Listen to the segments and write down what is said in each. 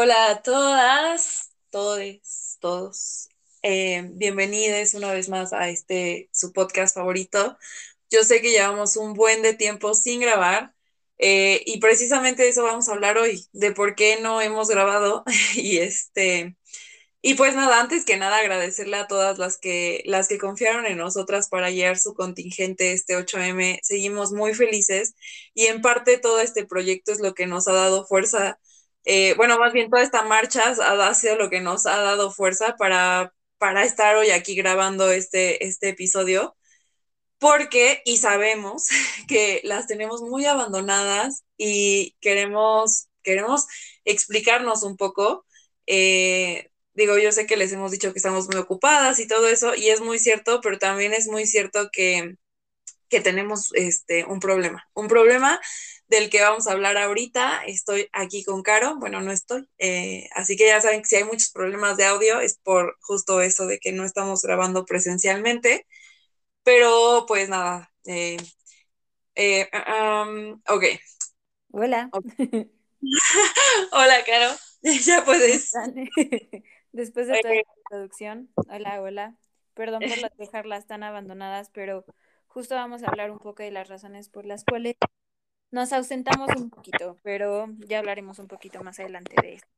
Hola a todas, todes, todos. Eh, bienvenidos una vez más a este su podcast favorito. Yo sé que llevamos un buen de tiempo sin grabar eh, y precisamente de eso vamos a hablar hoy, de por qué no hemos grabado y este y pues nada, antes que nada agradecerle a todas las que las que confiaron en nosotras para llevar su contingente este 8M. Seguimos muy felices y en parte todo este proyecto es lo que nos ha dado fuerza eh, bueno, más bien toda esta marcha ha, sido lo que nos ha dado fuerza para, para estar hoy aquí grabando este, este episodio, porque y sabemos que las tenemos muy abandonadas y queremos, queremos explicarnos un poco. Eh, digo, yo sé que les hemos dicho que estamos muy ocupadas y todo eso, y es muy cierto, pero también es muy cierto que, que tenemos este, un problema, un problema del que vamos a hablar ahorita. Estoy aquí con Caro, bueno, no estoy, eh, así que ya saben que si hay muchos problemas de audio es por justo eso de que no estamos grabando presencialmente, pero pues nada. Eh, eh, um, ok. Hola. hola, Caro. ya puedes. Después de toda la introducción, hola, hola. Perdón por dejarlas tan abandonadas, pero justo vamos a hablar un poco de las razones por las cuales nos ausentamos un poquito, pero ya hablaremos un poquito más adelante de esto.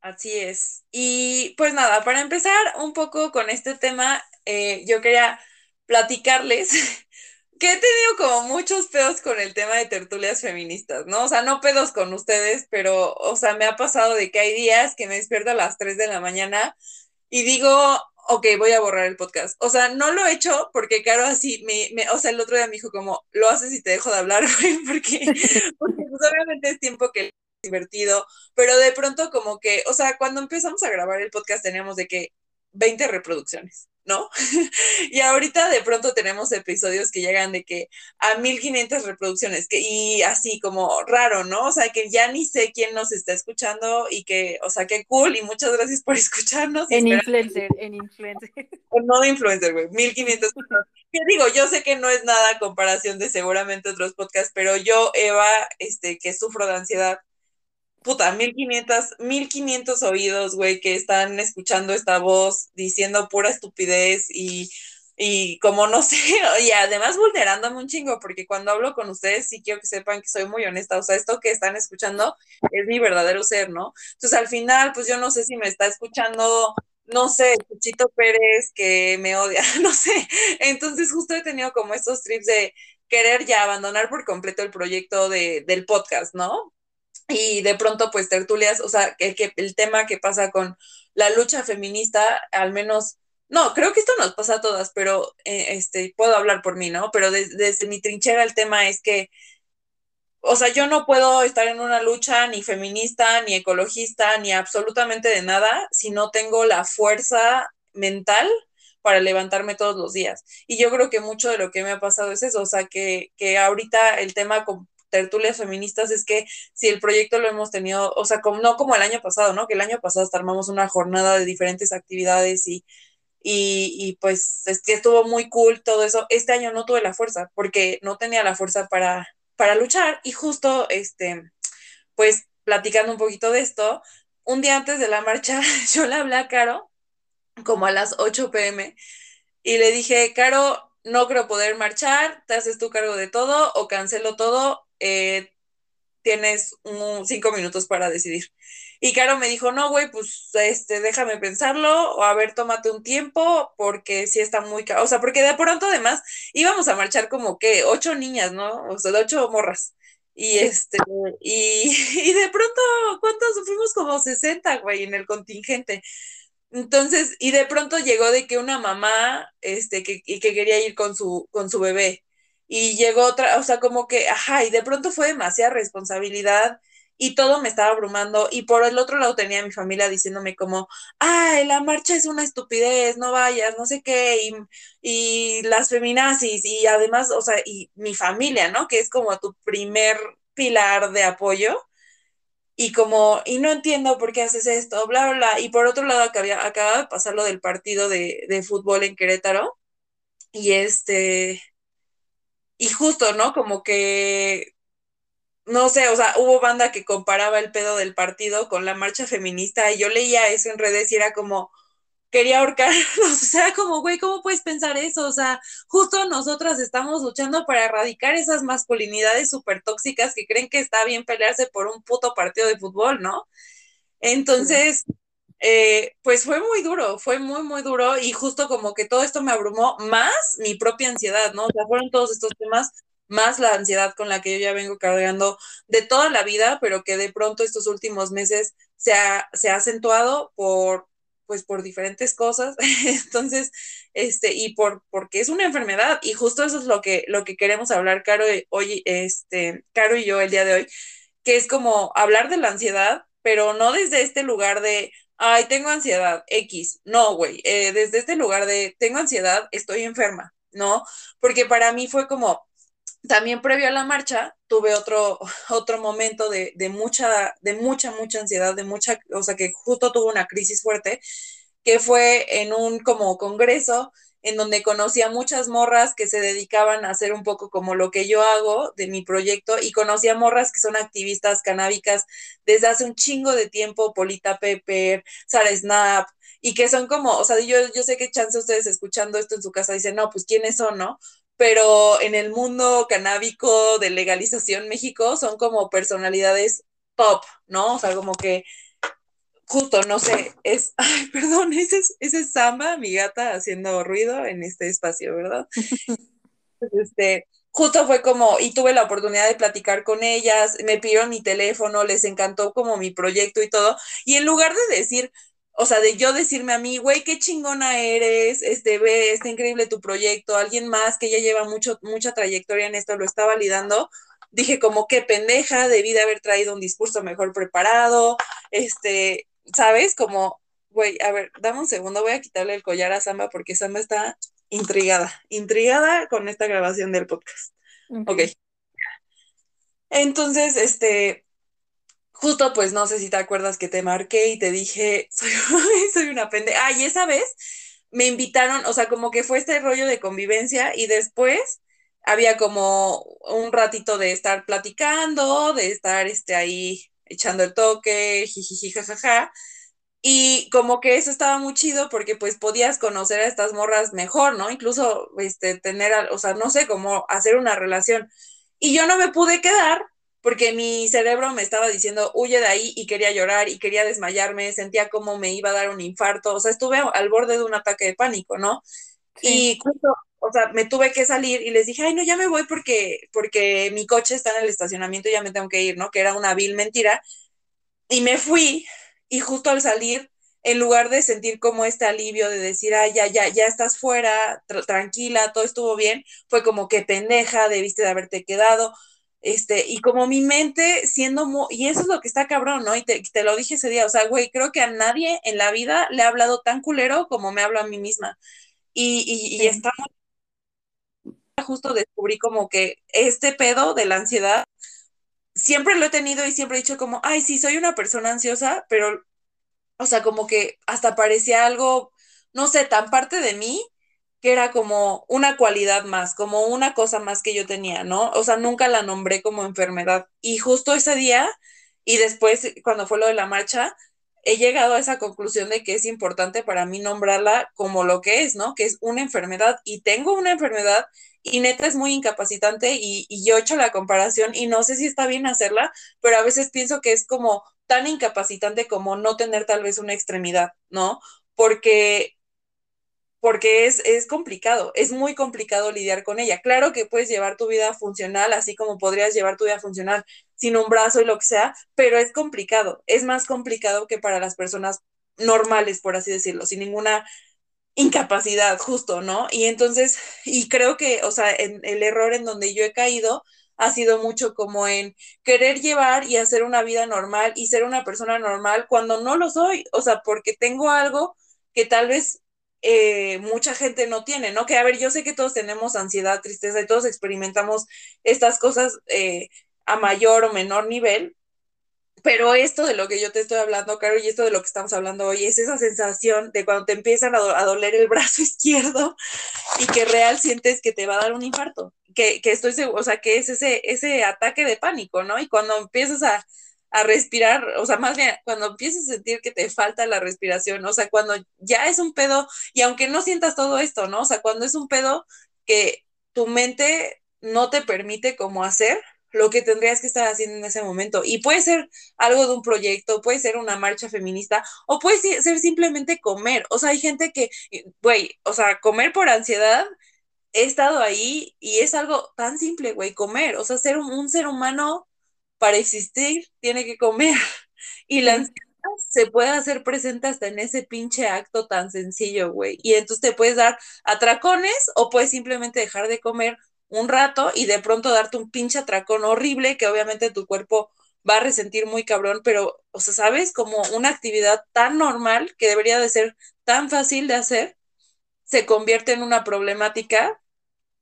Así es. Y pues nada, para empezar un poco con este tema, eh, yo quería platicarles que he tenido como muchos pedos con el tema de tertulias feministas, ¿no? O sea, no pedos con ustedes, pero, o sea, me ha pasado de que hay días que me despierto a las 3 de la mañana y digo, ok, voy a borrar el podcast. O sea, no lo he hecho porque Caro así, me, me, o sea, el otro día me dijo como, lo haces y te dejo de hablar, güey, porque, porque pues, obviamente es tiempo que es divertido, pero de pronto como que, o sea, cuando empezamos a grabar el podcast teníamos de que 20 reproducciones. ¿No? y ahorita de pronto tenemos episodios que llegan de que a 1500 reproducciones, que, y así como raro, ¿no? O sea, que ya ni sé quién nos está escuchando y que, o sea, qué cool y muchas gracias por escucharnos. En influencer, en influencer. No de influencer, güey, 1500 Que digo, yo sé que no es nada comparación de seguramente otros podcasts, pero yo, Eva, este, que sufro de ansiedad, puta, 1500, 1500 oídos, güey, que están escuchando esta voz diciendo pura estupidez y, y como no sé, y además vulnerándome un chingo, porque cuando hablo con ustedes sí quiero que sepan que soy muy honesta, o sea, esto que están escuchando es mi verdadero ser, ¿no? Entonces al final, pues yo no sé si me está escuchando no sé, Chuchito Pérez que me odia, no sé. Entonces justo he tenido como estos trips de querer ya abandonar por completo el proyecto de, del podcast, ¿no? Y de pronto pues tertulias, o sea, el, que, el tema que pasa con la lucha feminista, al menos, no, creo que esto nos pasa a todas, pero eh, este, puedo hablar por mí, ¿no? Pero desde mi trinchera el tema es que, o sea, yo no puedo estar en una lucha ni feminista, ni ecologista, ni absolutamente de nada si no tengo la fuerza mental para levantarme todos los días. Y yo creo que mucho de lo que me ha pasado es eso, o sea, que, que ahorita el tema tertulias feministas es que si el proyecto lo hemos tenido, o sea, como, no como el año pasado, ¿no? Que el año pasado hasta armamos una jornada de diferentes actividades y, y, pues estuvo muy cool todo eso. Este año no tuve la fuerza porque no tenía la fuerza para, para luchar y justo, este, pues platicando un poquito de esto, un día antes de la marcha yo le hablé a Caro como a las 8 pm y le dije, Caro, no creo poder marchar, te haces tu cargo de todo o cancelo todo eh, tienes un, cinco minutos para decidir. Y Caro me dijo, no, güey, pues este, déjame pensarlo, o a ver, tómate un tiempo, porque sí está muy O sea, porque de pronto además íbamos a marchar como que ocho niñas, ¿no? O sea, ocho morras. Y este, y, y de pronto, ¿cuántos? Fuimos como 60, güey, en el contingente. Entonces, y de pronto llegó de que una mamá, este, que, y que quería ir con su, con su bebé y llegó otra, o sea, como que, ajá, y de pronto fue demasiada responsabilidad y todo me estaba abrumando y por el otro lado tenía mi familia diciéndome como, ay, la marcha es una estupidez, no vayas, no sé qué, y, y las feminazis y además, o sea, y mi familia, ¿no? Que es como tu primer pilar de apoyo y como, y no entiendo por qué haces esto, bla, bla, bla. Y por otro lado, acababa, acaba de pasar lo del partido de, de fútbol en Querétaro y este, y justo, ¿no? Como que no sé, o sea, hubo banda que comparaba el pedo del partido con la marcha feminista y yo leía eso en redes y era como, quería ahorcarnos, o sea, como, güey, ¿cómo puedes pensar eso? O sea, justo nosotras estamos luchando para erradicar esas masculinidades súper tóxicas que creen que está bien pelearse por un puto partido de fútbol, ¿no? Entonces, eh, pues fue muy duro, fue muy, muy duro y justo como que todo esto me abrumó, más mi propia ansiedad, ¿no? O sea, fueron todos estos temas, más la ansiedad con la que yo ya vengo cargando de toda la vida, pero que de pronto estos últimos meses se ha, se ha acentuado por, pues por diferentes cosas, entonces, este, y por, porque es una enfermedad, y justo eso es lo que, lo que queremos hablar, Caro, hoy, este, Caro y yo el día de hoy, que es como hablar de la ansiedad, pero no desde este lugar de, ay, tengo ansiedad, X. No, güey, eh, desde este lugar de, tengo ansiedad, estoy enferma, ¿no? Porque para mí fue como, también previo a la marcha, tuve otro, otro momento de, de, mucha, de mucha, mucha ansiedad, de mucha, o sea, que justo tuve una crisis fuerte, que fue en un como congreso en donde conocí a muchas morras que se dedicaban a hacer un poco como lo que yo hago de mi proyecto y conocí a morras que son activistas canábicas desde hace un chingo de tiempo, Polita Pepper, Sara Snap, y que son como, o sea, yo, yo sé que chance ustedes escuchando esto en su casa dicen, no, pues quiénes son, ¿no? Pero en el mundo canábico de legalización México son como personalidades top, ¿no? O sea, como que justo, no sé, es, ay, perdón, ese es, ese es Samba, mi gata, haciendo ruido en este espacio, ¿verdad? este, justo fue como, y tuve la oportunidad de platicar con ellas, me pidieron mi teléfono, les encantó como mi proyecto y todo, y en lugar de decir, o sea, de yo decirme a mí, güey, qué chingona eres, este, ve, está increíble tu proyecto, alguien más que ya lleva mucho, mucha trayectoria en esto lo está validando, dije como qué pendeja, debí de haber traído un discurso mejor preparado, este, ¿sabes? Como, güey, a ver, dame un segundo, voy a quitarle el collar a Samba porque Samba está intrigada, intrigada con esta grabación del podcast. Ok. okay. Entonces, este, justo pues no sé si te acuerdas que te marqué y te dije, soy, soy una pende. Ah, y esa vez me invitaron, o sea, como que fue este rollo de convivencia y después había como un ratito de estar platicando, de estar este, ahí echando el toque, jijiji, jajaja. Y como que eso estaba muy chido porque pues podías conocer a estas morras mejor, ¿no? Incluso este, tener, o sea, no sé, cómo hacer una relación. Y yo no me pude quedar porque mi cerebro me estaba diciendo, huye de ahí y quería llorar y quería desmayarme, sentía como me iba a dar un infarto, o sea, estuve al borde de un ataque de pánico, ¿no? Y justo, o sea, me tuve que salir y les dije, ay, no, ya me voy porque, porque mi coche está en el estacionamiento y ya me tengo que ir, ¿no? Que era una vil mentira. Y me fui y justo al salir, en lugar de sentir como este alivio de decir, ay, ya, ya, ya estás fuera, tra tranquila, todo estuvo bien, fue como que pendeja, debiste de haberte quedado. Este, y como mi mente siendo y eso es lo que está cabrón, ¿no? Y te, te lo dije ese día, o sea, güey, creo que a nadie en la vida le ha hablado tan culero como me hablo a mí misma. Y, y, y está justo descubrí como que este pedo de la ansiedad siempre lo he tenido y siempre he dicho como, ay, sí, soy una persona ansiosa, pero, o sea, como que hasta parecía algo, no sé, tan parte de mí que era como una cualidad más, como una cosa más que yo tenía, ¿no? O sea, nunca la nombré como enfermedad. Y justo ese día, y después, cuando fue lo de la marcha, he llegado a esa conclusión de que es importante para mí nombrarla como lo que es, ¿no? Que es una enfermedad y tengo una enfermedad y neta es muy incapacitante y, y, yo he hecho la comparación y no sé si está bien hacerla, pero a veces pienso que es como tan incapacitante como no tener tal vez una extremidad, ¿no? Porque porque es, es complicado, es muy complicado lidiar con ella. Claro que puedes llevar tu vida funcional, así como podrías llevar tu vida funcional sin un brazo y lo que sea, pero es complicado, es más complicado que para las personas normales, por así decirlo, sin ninguna incapacidad, justo, ¿no? Y entonces, y creo que, o sea, en, el error en donde yo he caído ha sido mucho como en querer llevar y hacer una vida normal y ser una persona normal cuando no lo soy, o sea, porque tengo algo que tal vez eh, mucha gente no tiene, ¿no? Que a ver, yo sé que todos tenemos ansiedad, tristeza y todos experimentamos estas cosas eh, a mayor o menor nivel, pero esto de lo que yo te estoy hablando, Caro, y esto de lo que estamos hablando hoy, es esa sensación de cuando te empiezan a, do a, doler el brazo izquierdo y que real sientes que te va a dar un infarto, que, que estoy seguro, o sea, que es ese, ese ataque de pánico, ¿no? Y cuando empiezas a, a respirar, o sea, más bien cuando empiezas a sentir que te falta la respiración, o sea, cuando ya es un pedo, y aunque no sientas todo esto, ¿no? O sea, cuando es un pedo que tu mente no te permite como hacer lo que tendrías que estar haciendo en ese momento. Y puede ser algo de un proyecto, puede ser una marcha feminista, o puede ser simplemente comer. O sea, hay gente que, güey, o sea, comer por ansiedad, he estado ahí y es algo tan simple, güey, comer. O sea, ser un ser humano para existir tiene que comer. Y la ansiedad se puede hacer presente hasta en ese pinche acto tan sencillo, güey. Y entonces te puedes dar atracones o puedes simplemente dejar de comer un rato y de pronto darte un pinche atracón horrible que obviamente tu cuerpo va a resentir muy cabrón, pero, o sea, ¿sabes? Como una actividad tan normal que debería de ser tan fácil de hacer, se convierte en una problemática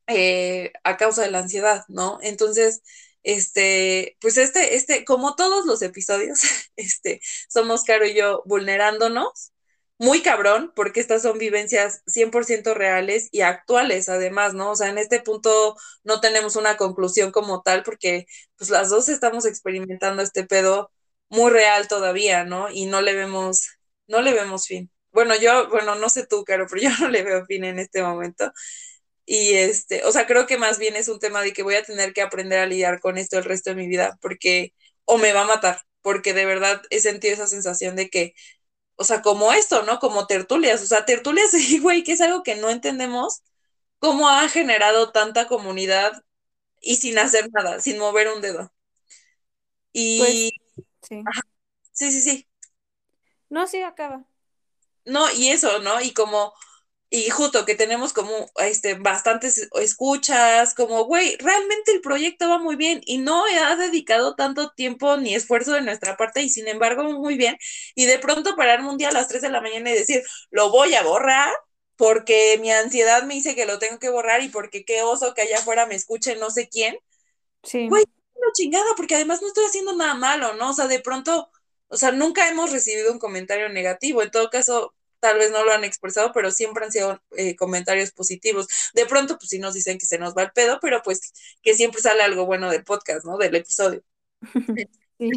eh, a causa de la ansiedad, ¿no? Entonces, este, pues este, este, como todos los episodios, este, somos Caro y yo vulnerándonos, muy cabrón, porque estas son vivencias 100% reales y actuales, además, ¿no? O sea, en este punto no tenemos una conclusión como tal, porque pues las dos estamos experimentando este pedo muy real todavía, ¿no? Y no le vemos, no le vemos fin. Bueno, yo, bueno, no sé tú, Caro, pero yo no le veo fin en este momento. Y este, o sea, creo que más bien es un tema de que voy a tener que aprender a lidiar con esto el resto de mi vida, porque o me va a matar, porque de verdad he sentido esa sensación de que, o sea, como esto, ¿no? Como tertulias, o sea, tertulias, güey, que es algo que no entendemos, cómo ha generado tanta comunidad y sin hacer nada, sin mover un dedo. Y... Pues, sí. sí, sí, sí. No, sí, acaba. No, y eso, ¿no? Y como y justo que tenemos como este bastantes escuchas, como güey, realmente el proyecto va muy bien y no ha dedicado tanto tiempo ni esfuerzo de nuestra parte y sin embargo muy bien y de pronto pararme un día a las 3 de la mañana y decir, "Lo voy a borrar." Porque mi ansiedad me dice que lo tengo que borrar y porque qué oso que allá afuera me escuche no sé quién. Sí. Güey, no chingada, porque además no estoy haciendo nada malo, ¿no? O sea, de pronto, o sea, nunca hemos recibido un comentario negativo. En todo caso, tal vez no lo han expresado, pero siempre han sido eh, comentarios positivos. De pronto, pues sí nos dicen que se nos va el pedo, pero pues que siempre sale algo bueno del podcast, ¿no? Del episodio. Sí.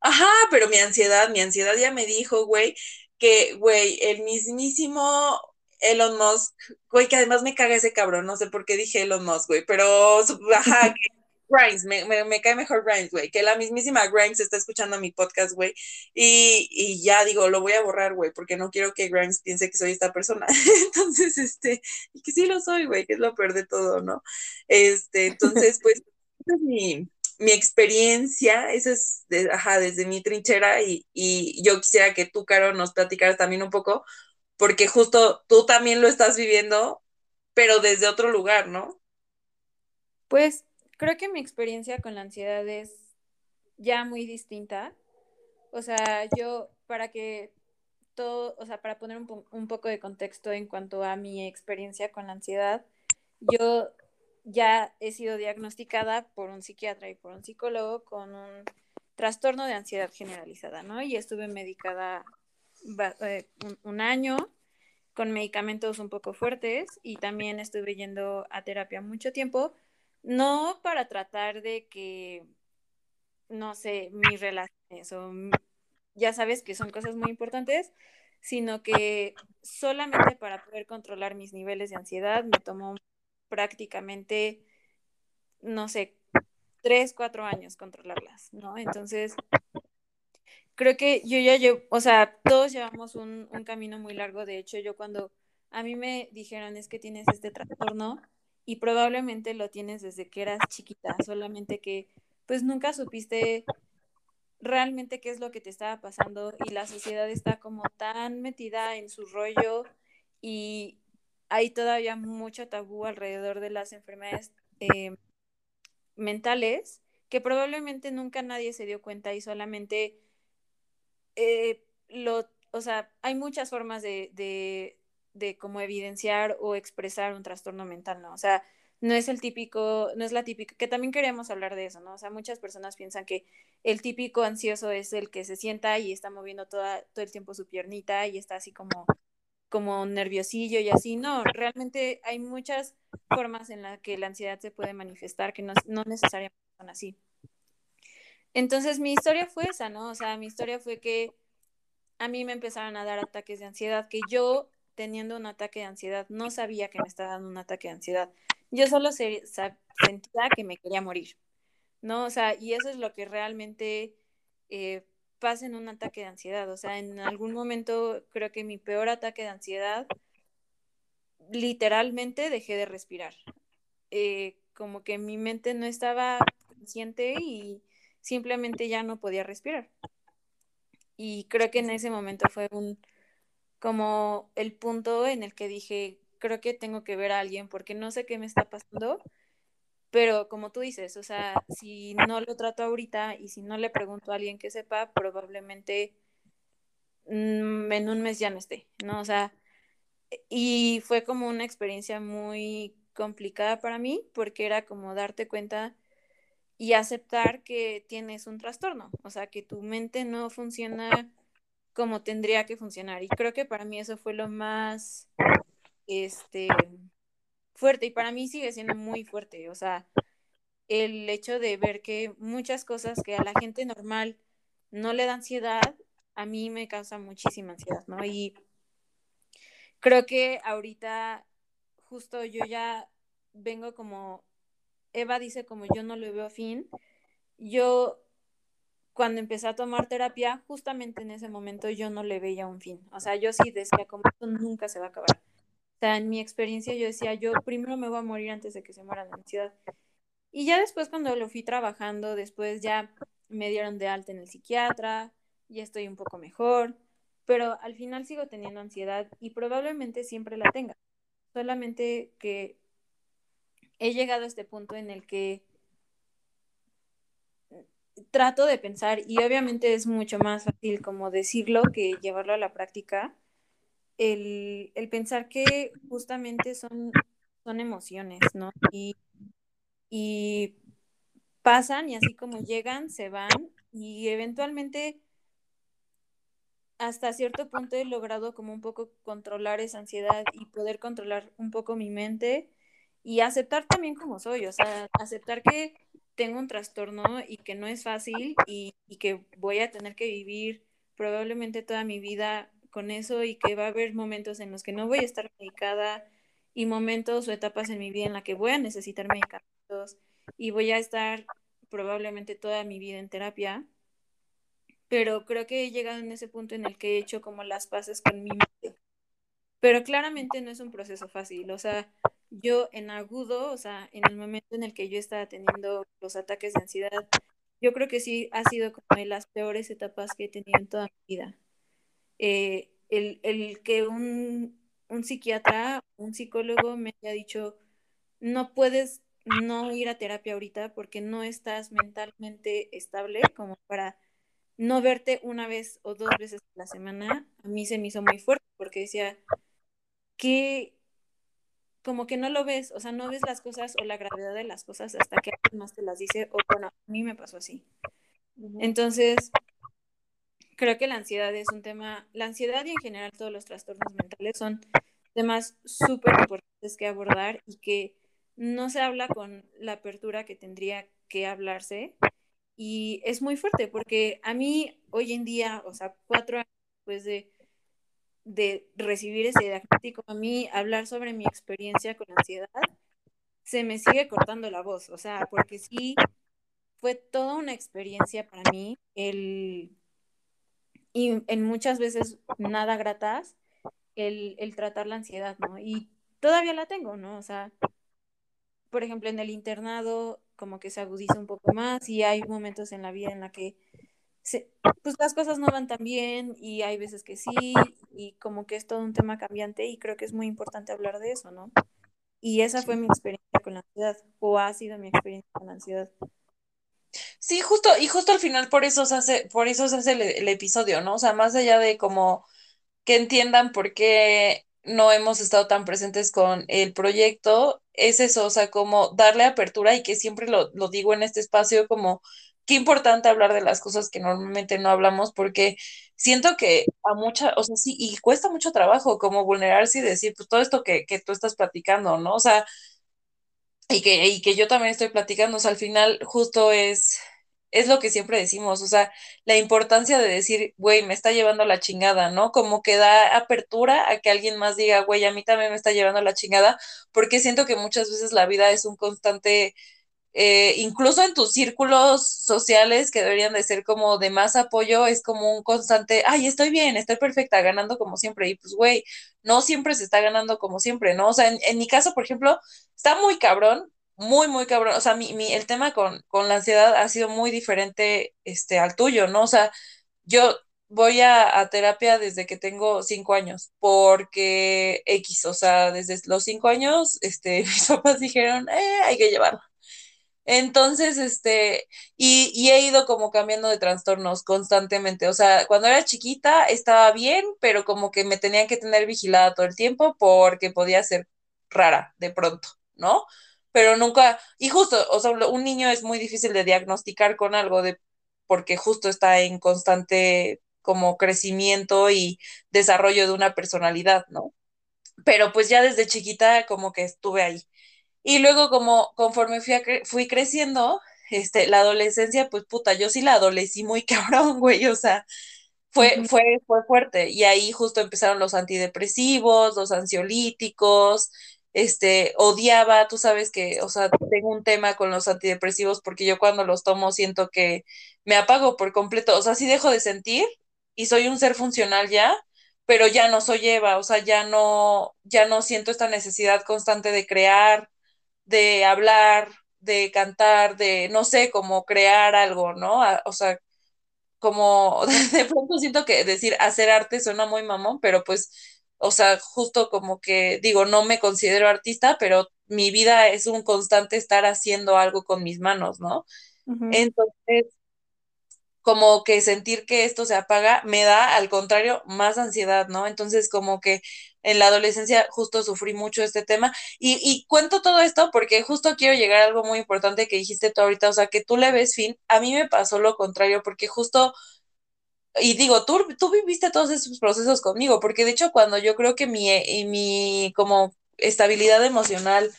Ajá, pero mi ansiedad, mi ansiedad ya me dijo, güey, que, güey, el mismísimo Elon Musk, güey, que además me caga ese cabrón, no sé por qué dije Elon Musk, güey, pero, ajá, Grimes, me, me, cae mejor Grimes, güey, que la mismísima Grimes está escuchando mi podcast, güey, y, y, ya digo, lo voy a borrar, güey, porque no quiero que Grimes piense que soy esta persona. entonces, este, y que sí lo soy, güey, que es lo peor de todo, ¿no? Este, entonces, pues, esa es mi, mi experiencia, esa es, ajá, desde mi trinchera, y, y yo quisiera que tú, Caro, nos platicaras también un poco, porque justo tú también lo estás viviendo, pero desde otro lugar, ¿no? Pues creo que mi experiencia con la ansiedad es ya muy distinta. O sea, yo para que todo, o sea, para poner un, un, poco de contexto en cuanto a mi experiencia con la ansiedad, yo ya he sido diagnosticada por un psiquiatra y por un psicólogo con un trastorno de ansiedad generalizada, ¿no? Y estuve medicada eh, un, año con medicamentos un poco fuertes y también estuve yendo a terapia mucho tiempo no para tratar de que, no sé, mis relaciones o ya sabes que son cosas muy importantes, sino que solamente para poder controlar mis niveles de ansiedad me tomó prácticamente, no sé, tres, cuatro años controlarlas, ¿no? Entonces, creo que yo ya llevo, o sea, todos llevamos un, un camino muy largo. De hecho, yo cuando a mí me dijeron es que tienes este trastorno, y probablemente lo tienes desde que eras chiquita, solamente que pues nunca supiste realmente qué es lo que te estaba pasando y la sociedad está como tan metida en su rollo y hay todavía mucho tabú alrededor de las enfermedades eh, mentales que probablemente nunca nadie se dio cuenta y solamente eh, lo, o sea, hay muchas formas de cómo evidenciar o expresar un trastorno mental, ¿no? O sea, no es el típico, no es la típica, que también queremos hablar de eso, ¿no? O sea, muchas personas piensan que el típico ansioso es el que se sienta y está moviendo toda, todo el tiempo su piernita y está así como como nerviosillo y así, no, realmente hay muchas formas en las que la ansiedad se puede manifestar que no, no necesariamente son así. Entonces mi historia fue esa, ¿no? O sea, mi historia fue que a mí me empezaron a dar ataques de ansiedad, que yo teniendo un ataque de ansiedad no sabía que me estaba dando un ataque de ansiedad. Yo solo sentía que me quería morir, ¿no? O sea, y eso es lo que realmente eh, pasa en un ataque de ansiedad. O sea, en algún momento creo que mi peor ataque de ansiedad, literalmente dejé de respirar. Eh, como que mi mente no estaba consciente y simplemente ya no podía respirar. Y creo que en ese momento fue un como el punto en el que dije, creo que tengo que ver a alguien porque no sé qué me está pasando, pero como tú dices, o sea, si no lo trato ahorita y si no le pregunto a alguien que sepa, probablemente mm, en un mes ya no esté, ¿no? O sea, y fue como una experiencia muy complicada para mí porque era como darte cuenta y aceptar que tienes un trastorno, o sea, que tu mente no funciona como tendría que funcionar. Y creo que para mí eso fue lo más este fuerte y para mí sigue siendo muy fuerte, o sea, el hecho de ver que muchas cosas que a la gente normal no le da ansiedad, a mí me causa muchísima ansiedad, ¿no? Y creo que ahorita justo yo ya vengo como Eva dice como yo no lo veo fin, yo cuando empecé a tomar terapia, justamente en ese momento yo no le veía un fin. O sea, yo sí decía como esto nunca se va a acabar. O sea, en mi experiencia yo decía, yo primero me voy a morir antes de que se muera la ansiedad. Y ya después cuando lo fui trabajando, después ya me dieron de alta en el psiquiatra, ya estoy un poco mejor, pero al final sigo teniendo ansiedad y probablemente siempre la tenga. Solamente que he llegado a este punto en el que trato de pensar, y obviamente es mucho más fácil como decirlo que llevarlo a la práctica, el, pensar que justamente son, son emociones, ¿no? Y, y pasan y así como llegan, se van y eventualmente hasta cierto punto he logrado como un poco controlar esa ansiedad y poder controlar un poco mi mente y aceptar también como soy, o sea, aceptar que tengo un trastorno y que no es fácil y, que voy a tener que vivir probablemente toda mi vida con eso y que va a haber momentos en los que no voy a estar medicada y momentos o etapas en mi vida en la que voy a necesitar medicamentos y voy a estar probablemente toda mi vida en terapia. Pero creo que he llegado en ese punto en el que he hecho como las paces con mi mente. Pero claramente no es un proceso fácil, o sea, yo en agudo, o sea, en el momento en el que yo estaba teniendo los ataques de ansiedad, yo creo que sí ha sido como de las peores etapas que he tenido en toda mi vida. Eh, el, el, que un, un psiquiatra, un psicólogo me haya dicho, no puedes no ir a terapia ahorita porque no estás mentalmente estable como para no verte una vez o dos veces a la semana, a mí se me hizo muy fuerte porque decía, ¿qué, como que no lo ves, o sea, no ves las cosas o la gravedad de las cosas hasta que alguien más te las dice, o bueno, a mí me pasó así. Entonces, creo que la ansiedad es un tema, la ansiedad y en general todos los trastornos mentales son temas súper importantes que abordar y que no se habla con la apertura que tendría que hablarse. Y es muy fuerte porque a mí hoy en día, o sea, cuatro años después de de recibir ese diagnóstico, a mí hablar sobre mi experiencia con ansiedad, se me sigue cortando la voz, o sea, porque sí fue toda una experiencia para mí, el, y en muchas veces nada gratas, el, el tratar la ansiedad, ¿no? Y todavía la tengo, ¿no? O sea, por ejemplo, en el internado como que se agudiza un poco más y hay momentos en la vida en la que pues las cosas no van tan bien y hay veces que sí y como que es todo un tema cambiante y creo que es muy importante hablar de eso, ¿no? Y esa fue mi experiencia con la ansiedad o ha sido mi experiencia con la ansiedad. Sí, justo, y justo al final por eso se hace, por eso se hace el, el episodio, ¿no? O sea, más allá de como que entiendan por qué no hemos estado tan presentes con el proyecto, es eso, o sea, como darle apertura y que siempre lo, lo digo en este espacio, como qué importante hablar de las cosas que normalmente no hablamos porque siento que a mucha, o sea, sí, y cuesta mucho trabajo como vulnerarse y decir, pues todo esto que, que tú estás platicando, ¿no? O sea, y que, y que yo también estoy platicando, o sea, al final justo es, es lo que siempre decimos, o sea, la importancia de decir, güey, me está llevando la chingada, ¿no? Como que da apertura a que alguien más diga, güey, a mí también me está llevando la chingada, porque siento que muchas veces la vida es un constante eh, incluso en tus círculos sociales que deberían de ser como de más apoyo, es como un constante, ay, estoy bien, estoy perfecta, ganando como siempre. Y pues, güey, no siempre se está ganando como siempre, ¿no? O sea, en, mi caso, por ejemplo, está muy cabrón, muy, muy cabrón. O sea, mi, mi, el tema con, con la ansiedad ha sido muy diferente este, al tuyo, ¿no? O sea, yo voy a, terapia desde que tengo cinco años, porque X, o sea, desde los cinco años, este, mis papás dijeron, eh, hay que llevarlo. Entonces, este, y, y, he ido como cambiando de trastornos constantemente. O sea, cuando era chiquita estaba bien, pero como que me tenían que tener vigilada todo el tiempo porque podía ser rara de pronto, ¿no? Pero nunca, y justo, o sea, un niño es muy difícil de diagnosticar con algo de, porque justo está en constante como crecimiento y desarrollo de una personalidad, ¿no? Pero pues ya desde chiquita como que estuve ahí. Y luego como conforme fui, fui creciendo, este, la adolescencia, pues puta, yo sí la adolecí muy cabrón, güey, o sea, fue, fue, fue fuerte. Y ahí justo empezaron los antidepresivos, los ansiolíticos, este, odiaba, tú sabes que, o sea, tengo un tema con los antidepresivos porque yo cuando los tomo siento que me apago por completo, o sea, sí dejo de sentir y soy un ser funcional ya, pero ya no soy Eva, o sea, ya no, ya no siento esta necesidad constante de crear, de hablar, de cantar, de, no sé, como crear algo, ¿no? O sea, como de pronto siento que decir hacer arte suena muy mamón, pero pues, o sea, justo como que digo, no me considero artista, pero mi vida es un constante estar haciendo algo con mis manos, ¿no? Entonces, como que sentir que esto se apaga me da, al contrario, más ansiedad, ¿no? Entonces, como que en la adolescencia justo sufrí mucho este tema. Y, y, cuento todo esto porque justo quiero llegar a algo muy importante que dijiste tú ahorita, o sea, que tú le ves fin. A mí me pasó lo contrario porque justo, y digo, tú, tú viviste todos esos procesos conmigo, porque de hecho cuando yo creo que mi, mi como estabilidad emocional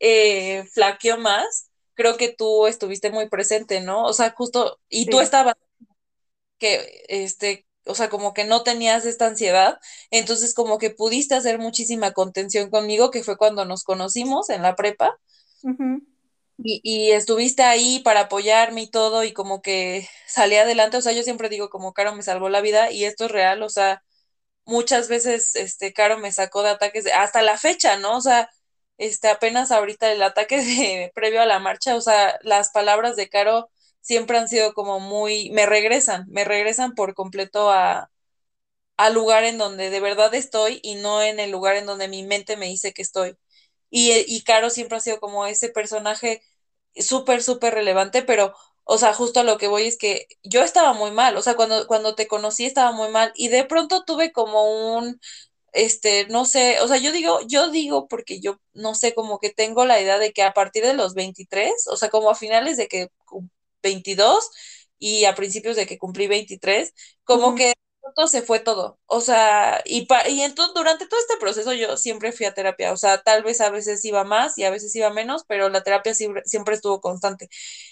eh, flaqueó más, creo que tú estuviste muy presente, ¿no? O sea, justo, y sí. tú estabas que, este, o sea, como que no tenías esta ansiedad, entonces como que pudiste hacer muchísima contención conmigo, que fue cuando nos conocimos en la prepa, uh -huh. y, y, estuviste ahí para apoyarme y todo, y como que salí adelante, o sea, yo siempre digo como Caro me salvó la vida, y esto es real, o sea, muchas veces, este, Caro me sacó de ataques, de, hasta la fecha, ¿no? O sea, este, apenas ahorita el ataque de, previo a la marcha, o sea, las palabras de Caro siempre han sido como muy, me regresan, me regresan por completo a, al lugar en donde de verdad estoy y no en el lugar en donde mi mente me dice que estoy. Y, y Caro siempre ha sido como ese personaje súper, súper relevante, pero, o sea, justo a lo que voy es que yo estaba muy mal, o sea, cuando, cuando te conocí estaba muy mal y de pronto tuve como un, este, no sé, o sea, yo digo, yo digo porque yo, no sé, como que tengo la idea de que a partir de los 23, o sea, como a finales de que 22 y a principios de que cumplí 23, como uh -huh. que se fue todo. O sea, y, y entonces durante todo este proceso yo siempre fui a terapia. O sea, tal vez a veces iba más y a veces iba menos, pero la terapia siempre, siempre estuvo constante.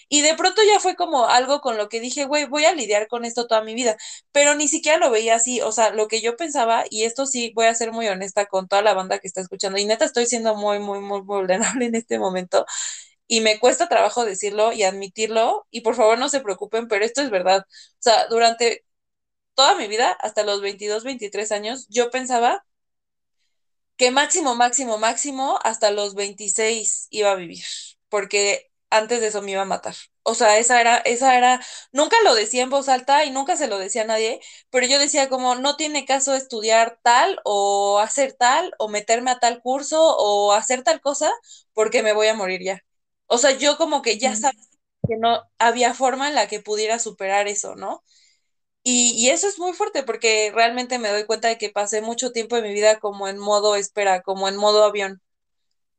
Y de pronto ya fue como algo con lo que dije, güey, voy a lidiar con esto toda mi vida. Pero ni siquiera lo veía así. O sea, lo que yo pensaba, y esto sí voy a ser muy honesta con toda la banda que está escuchando, y neta estoy siendo muy, muy, muy vulnerable en este momento y me cuesta trabajo decirlo y admitirlo, y por favor no se preocupen, pero esto es verdad. O sea, durante toda mi vida, hasta los 22, 23 años, yo pensaba que máximo, máximo, máximo, hasta los 26 iba a vivir, porque antes de eso me iba a matar. O sea, esa era, esa era, nunca lo decía en voz alta y nunca se lo decía a nadie, pero yo decía como, no tiene caso estudiar tal o hacer tal o meterme a tal curso o hacer tal cosa porque me voy a morir ya. O sea, yo como que ya sabía que no había forma en la que pudiera superar eso, ¿no? Y, y, eso es muy fuerte porque realmente me doy cuenta de que pasé mucho tiempo de mi vida como en modo espera, como en modo avión,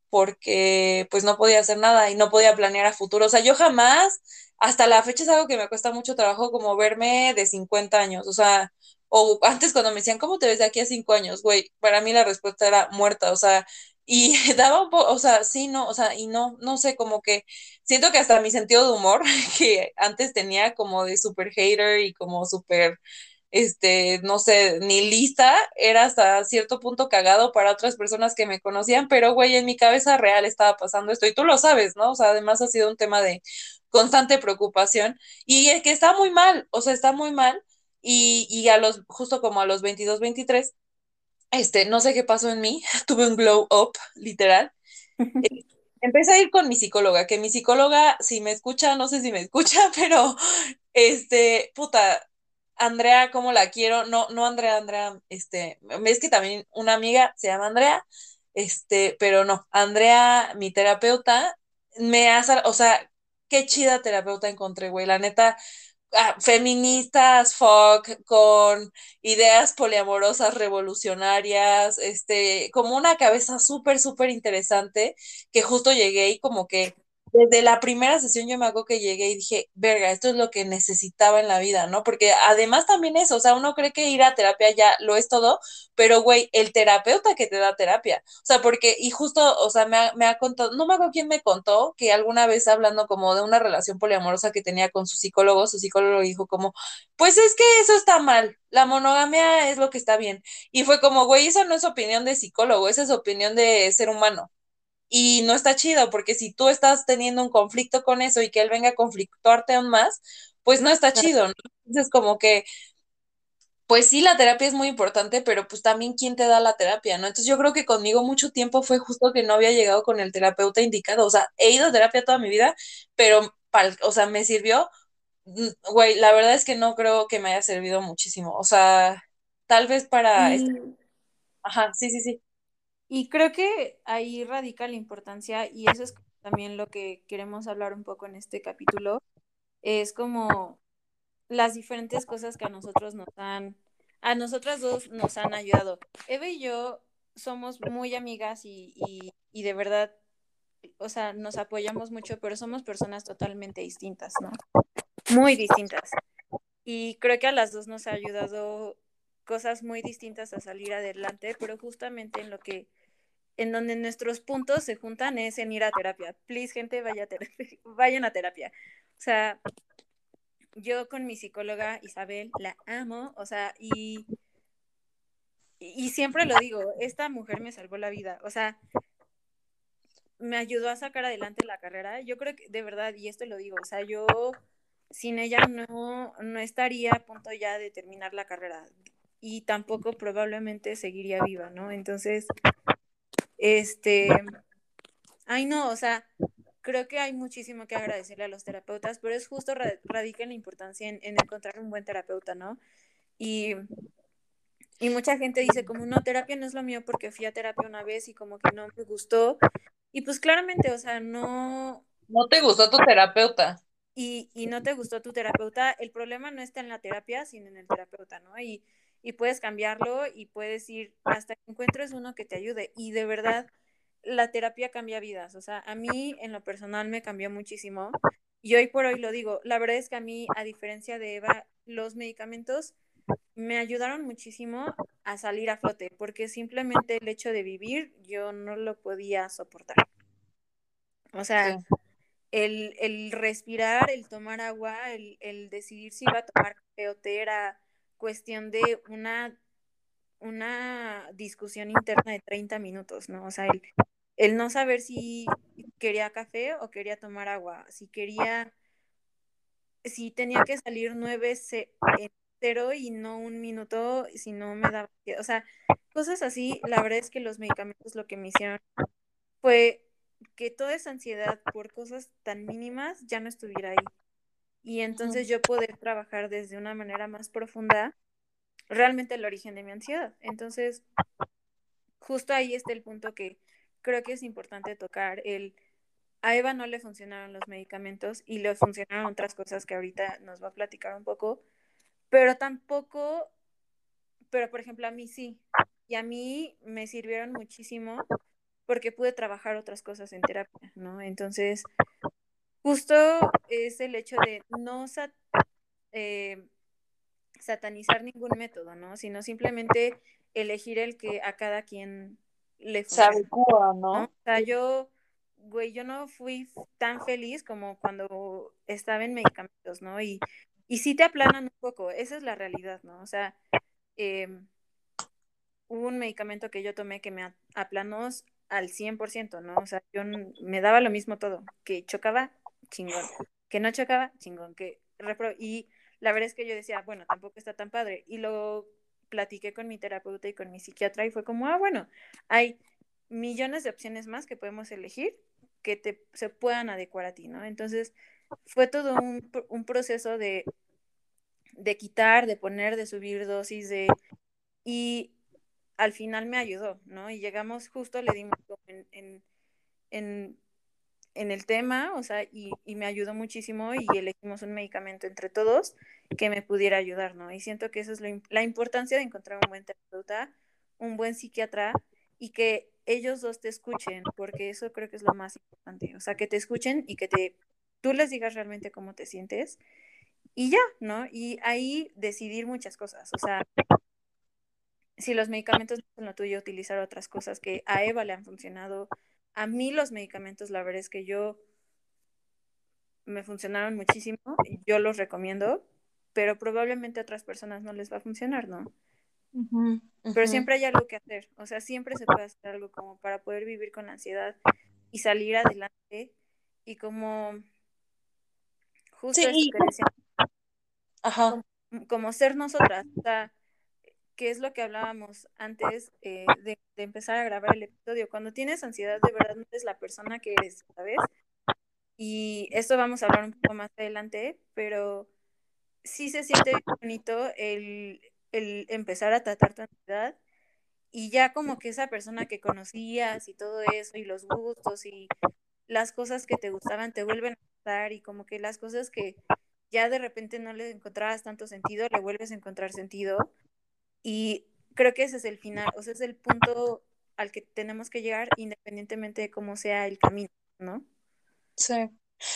porque pues no podía hacer nada y no podía planear a futuro. O sea, yo jamás hasta la fecha es algo que me cuesta mucho trabajo como verme de 50 años, o sea, o antes cuando me decían, ¿cómo te ves de aquí a cinco años? Güey, para mí la respuesta era muerta, o sea, y daba un poco, o sea, sí, no, o sea, y no, no sé, como que siento que hasta mi sentido de humor, que antes tenía como de super hater y como super, este, no sé, ni lista, era hasta cierto punto cagado para otras personas que me conocían, pero güey, en mi cabeza real estaba pasando esto y tú lo sabes, ¿no? O sea, además ha sido un tema de constante preocupación y es que está muy mal, o sea, está muy mal y, y a los, justo como a los 22, 23, este, no sé qué pasó en mí, tuve un glow up, literal. Empecé a ir con mi psicóloga, que mi psicóloga, si me escucha, no sé si me escucha, pero, este, puta, Andrea, ¿cómo la quiero? No, no Andrea, Andrea, este, es que también una amiga se llama Andrea, este, pero no, Andrea, mi terapeuta, me hace, o sea, qué chida terapeuta encontré, güey, la neta, ah, feministas, fuck, con ideas poliamorosas revolucionarias, este, como una cabeza súper, súper interesante, que justo llegué y como que desde la primera sesión yo me hago que llegué y dije, verga, esto es lo que necesitaba en la vida, ¿no? Porque además también eso, o sea, uno cree que ir a terapia ya lo es todo, pero güey, el terapeuta que te da terapia, o sea, porque, y justo, o sea, me ha, me ha contado, no me acuerdo quién me contó, que alguna vez hablando como de una relación poliamorosa que tenía con su psicólogo, su psicólogo dijo como, pues es que eso está mal, la monogamia es lo que está bien. Y fue como, güey, esa no es opinión de psicólogo, esa es opinión de ser humano y no está chido porque si tú estás teniendo un conflicto con eso y que él venga a conflictuarte aún más, pues no está chido, ¿no? Entonces como que, pues sí, la terapia es muy importante, pero pues también quién te da la terapia, ¿no? Entonces yo creo que conmigo mucho tiempo fue justo que no había llegado con el terapeuta indicado, o sea, he ido a terapia toda mi vida, pero, o sea, me sirvió, mm, güey, la verdad es que no creo que me haya servido muchísimo, o sea, tal vez para... Este... Ajá, sí, sí, sí. Y creo que ahí radica la importancia, y eso es también lo que queremos hablar un poco en este capítulo, es como las diferentes cosas que a nosotros nos han, a nosotras dos nos han ayudado. Eve y yo somos muy amigas y, y, y de verdad, o sea, nos apoyamos mucho, pero somos personas totalmente distintas, ¿no? Muy distintas. Y creo que a las dos nos ha ayudado cosas muy distintas a salir adelante, pero justamente en lo que en donde nuestros puntos se juntan es en ir a terapia. Please, gente, vaya a terapia, vayan a terapia. O sea, yo con mi psicóloga Isabel la amo, o sea, y, y siempre lo digo, esta mujer me salvó la vida, o sea, me ayudó a sacar adelante la carrera. Yo creo que de verdad, y esto lo digo, o sea, yo sin ella no, no estaría a punto ya de terminar la carrera y tampoco probablemente seguiría viva, ¿no? Entonces, este, ay no, o sea, creo que hay muchísimo que agradecerle a los terapeutas, pero es justo radica en la importancia en, encontrar un buen terapeuta, ¿no? Y, y mucha gente dice como, no, terapia no es lo mío porque fui a terapia una vez y como que no me gustó. Y pues claramente, o sea, no... No te gustó tu terapeuta. Y, y no te gustó tu terapeuta, el problema no está en la terapia, sino en el terapeuta, ¿no? Y, y puedes cambiarlo y puedes ir hasta que encuentres uno que te ayude. Y de verdad, la terapia cambia vidas. O sea, a mí en lo personal me cambió muchísimo. Y hoy por hoy lo digo, la verdad es que a mí, a diferencia de Eva, los medicamentos me ayudaron muchísimo a salir a flote, porque simplemente el hecho de vivir yo no lo podía soportar. O sea, el, el, respirar, el tomar agua, el, el decidir si iba a tomar café o té era cuestión de una, una discusión interna de 30 minutos, ¿no? O sea, el, el no saber si quería café o quería tomar agua, si quería, si tenía que salir nueve en cero y no un minuto, si no me daba, o sea, cosas así, la verdad es que los medicamentos lo que me hicieron fue que toda esa ansiedad por cosas tan mínimas ya no estuviera ahí y entonces yo poder trabajar desde una manera más profunda realmente el origen de mi ansiedad. Entonces, justo ahí está el punto que creo que es importante tocar, el a Eva no le funcionaron los medicamentos y le funcionaron otras cosas que ahorita nos va a platicar un poco, pero tampoco, pero por ejemplo a mí sí, y a mí me sirvieron muchísimo porque pude trabajar otras cosas en terapia, ¿no? Entonces, justo es el hecho de no eh, satanizar ningún método, ¿no? Sino simplemente elegir el que a cada quien le adecua, ¿no? ¿no? O sea, yo, güey, yo no fui tan feliz como cuando estaba en medicamentos, ¿no? Y, y sí te aplanan un poco, esa es la realidad, ¿no? O sea, eh, hubo un medicamento que yo tomé que me aplanó al 100%, ¿no? O sea, yo me daba lo mismo todo, que chocaba, chingón, que no chocaba, chingón, que repro y la verdad es que yo decía, bueno, tampoco está tan padre. Y lo platiqué con mi terapeuta y con mi psiquiatra y fue como, ah, bueno, hay millones de opciones más que podemos elegir que te, se puedan adecuar a ti, ¿no? Entonces, fue todo un, un proceso de, de quitar, de poner, de subir dosis, de... Y al final me ayudó, ¿no? Y llegamos justo, le dimos en, en el tema, o sea, y, y, me ayudó muchísimo y elegimos un medicamento entre todos que me pudiera ayudar, ¿no? Y siento que eso es lo, la importancia de encontrar un buen terapeuta, un buen psiquiatra y que ellos dos te escuchen, porque eso creo que es lo más importante, o sea, que te escuchen y que te, tú les digas realmente cómo te sientes y ya, ¿no? Y ahí decidir muchas cosas, o sea, si los medicamentos no son lo tuyo, utilizar otras cosas que a Eva le han funcionado, a mí los medicamentos, la verdad es que yo me funcionaron muchísimo, y yo los recomiendo, pero probablemente a otras personas no les va a funcionar, ¿no? Uh -huh, uh -huh. Pero siempre hay algo que hacer, o sea, siempre se puede hacer algo como para poder vivir con ansiedad y salir adelante y como justo sí. eso que decía, Ajá. Como, como, ser nosotras, o sea, que es lo que hablábamos antes eh, de, empezar a grabar el episodio. Cuando tienes ansiedad, de verdad no eres la persona que eres, ¿sabes? Y esto vamos a hablar un poco más adelante, pero sí se siente bonito el, el empezar a tratar tu ansiedad y ya como que esa persona que conocías y todo eso y los gustos y las cosas que te gustaban te vuelven a gustar y como que las cosas que ya de repente no le encontrabas tanto sentido, le vuelves a encontrar sentido y creo que ese es el final, o sea, es el punto al que tenemos que llegar independientemente de cómo sea el camino, ¿no? Sí.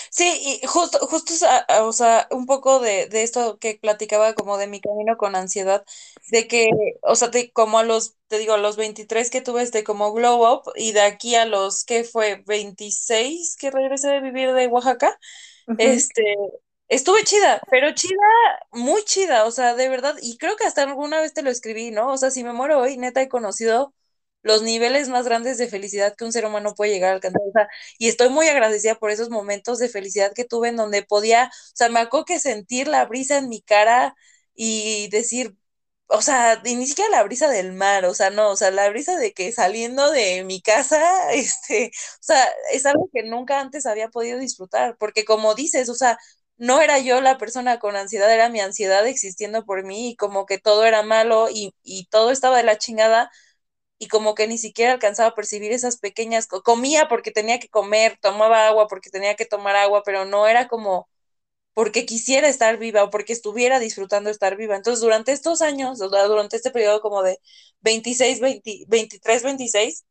Sí, y justo, justo, o sea, un poco de, de, esto que platicaba como de mi camino con ansiedad, de que, o sea, de, como a los, te digo, a los 23 que tuve este como glow up y de aquí a los, que fue? 26 que regresé de vivir de Oaxaca, uh -huh. este, Estuve chida, pero chida, muy chida, o sea, de verdad, y creo que hasta alguna vez te lo escribí, ¿no? O sea, si me muero hoy, neta, he conocido los niveles más grandes de felicidad que un ser humano puede llegar a alcanzar, o sea, y estoy muy agradecida por esos momentos de felicidad que tuve en donde podía, o sea, me acuerdo que sentir la brisa en mi cara y decir, o sea, y ni siquiera la brisa del mar, o sea, no, o sea, la brisa de que saliendo de mi casa, este, o sea, es algo que nunca antes había podido disfrutar, porque como dices, o sea, no era yo la persona con ansiedad, era mi ansiedad existiendo por mí y como que todo era malo y, y, todo estaba de la chingada y como que ni siquiera alcanzaba a percibir esas pequeñas, comía porque tenía que comer, tomaba agua porque tenía que tomar agua, pero no era como porque quisiera estar viva o porque estuviera disfrutando estar viva. Entonces, durante estos años, durante este periodo como de 26, 20, 23, 26,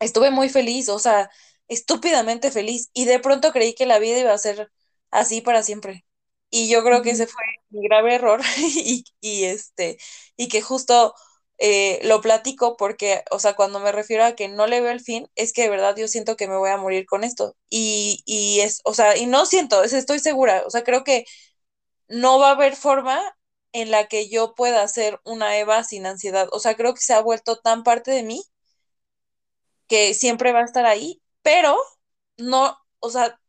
estuve muy feliz, o sea, estúpidamente feliz y de pronto creí que la vida iba a ser así para siempre. Y yo creo que ese fue mi grave error y, y, este, y que justo eh, lo platico porque, o sea, cuando me refiero a que no le veo el fin, es que de verdad yo siento que me voy a morir con esto. Y, y es, o sea, y no siento, es, estoy segura, o sea, creo que no va a haber forma en la que yo pueda ser una Eva sin ansiedad. O sea, creo que se ha vuelto tan parte de mí que siempre va a estar ahí, pero no, o sea,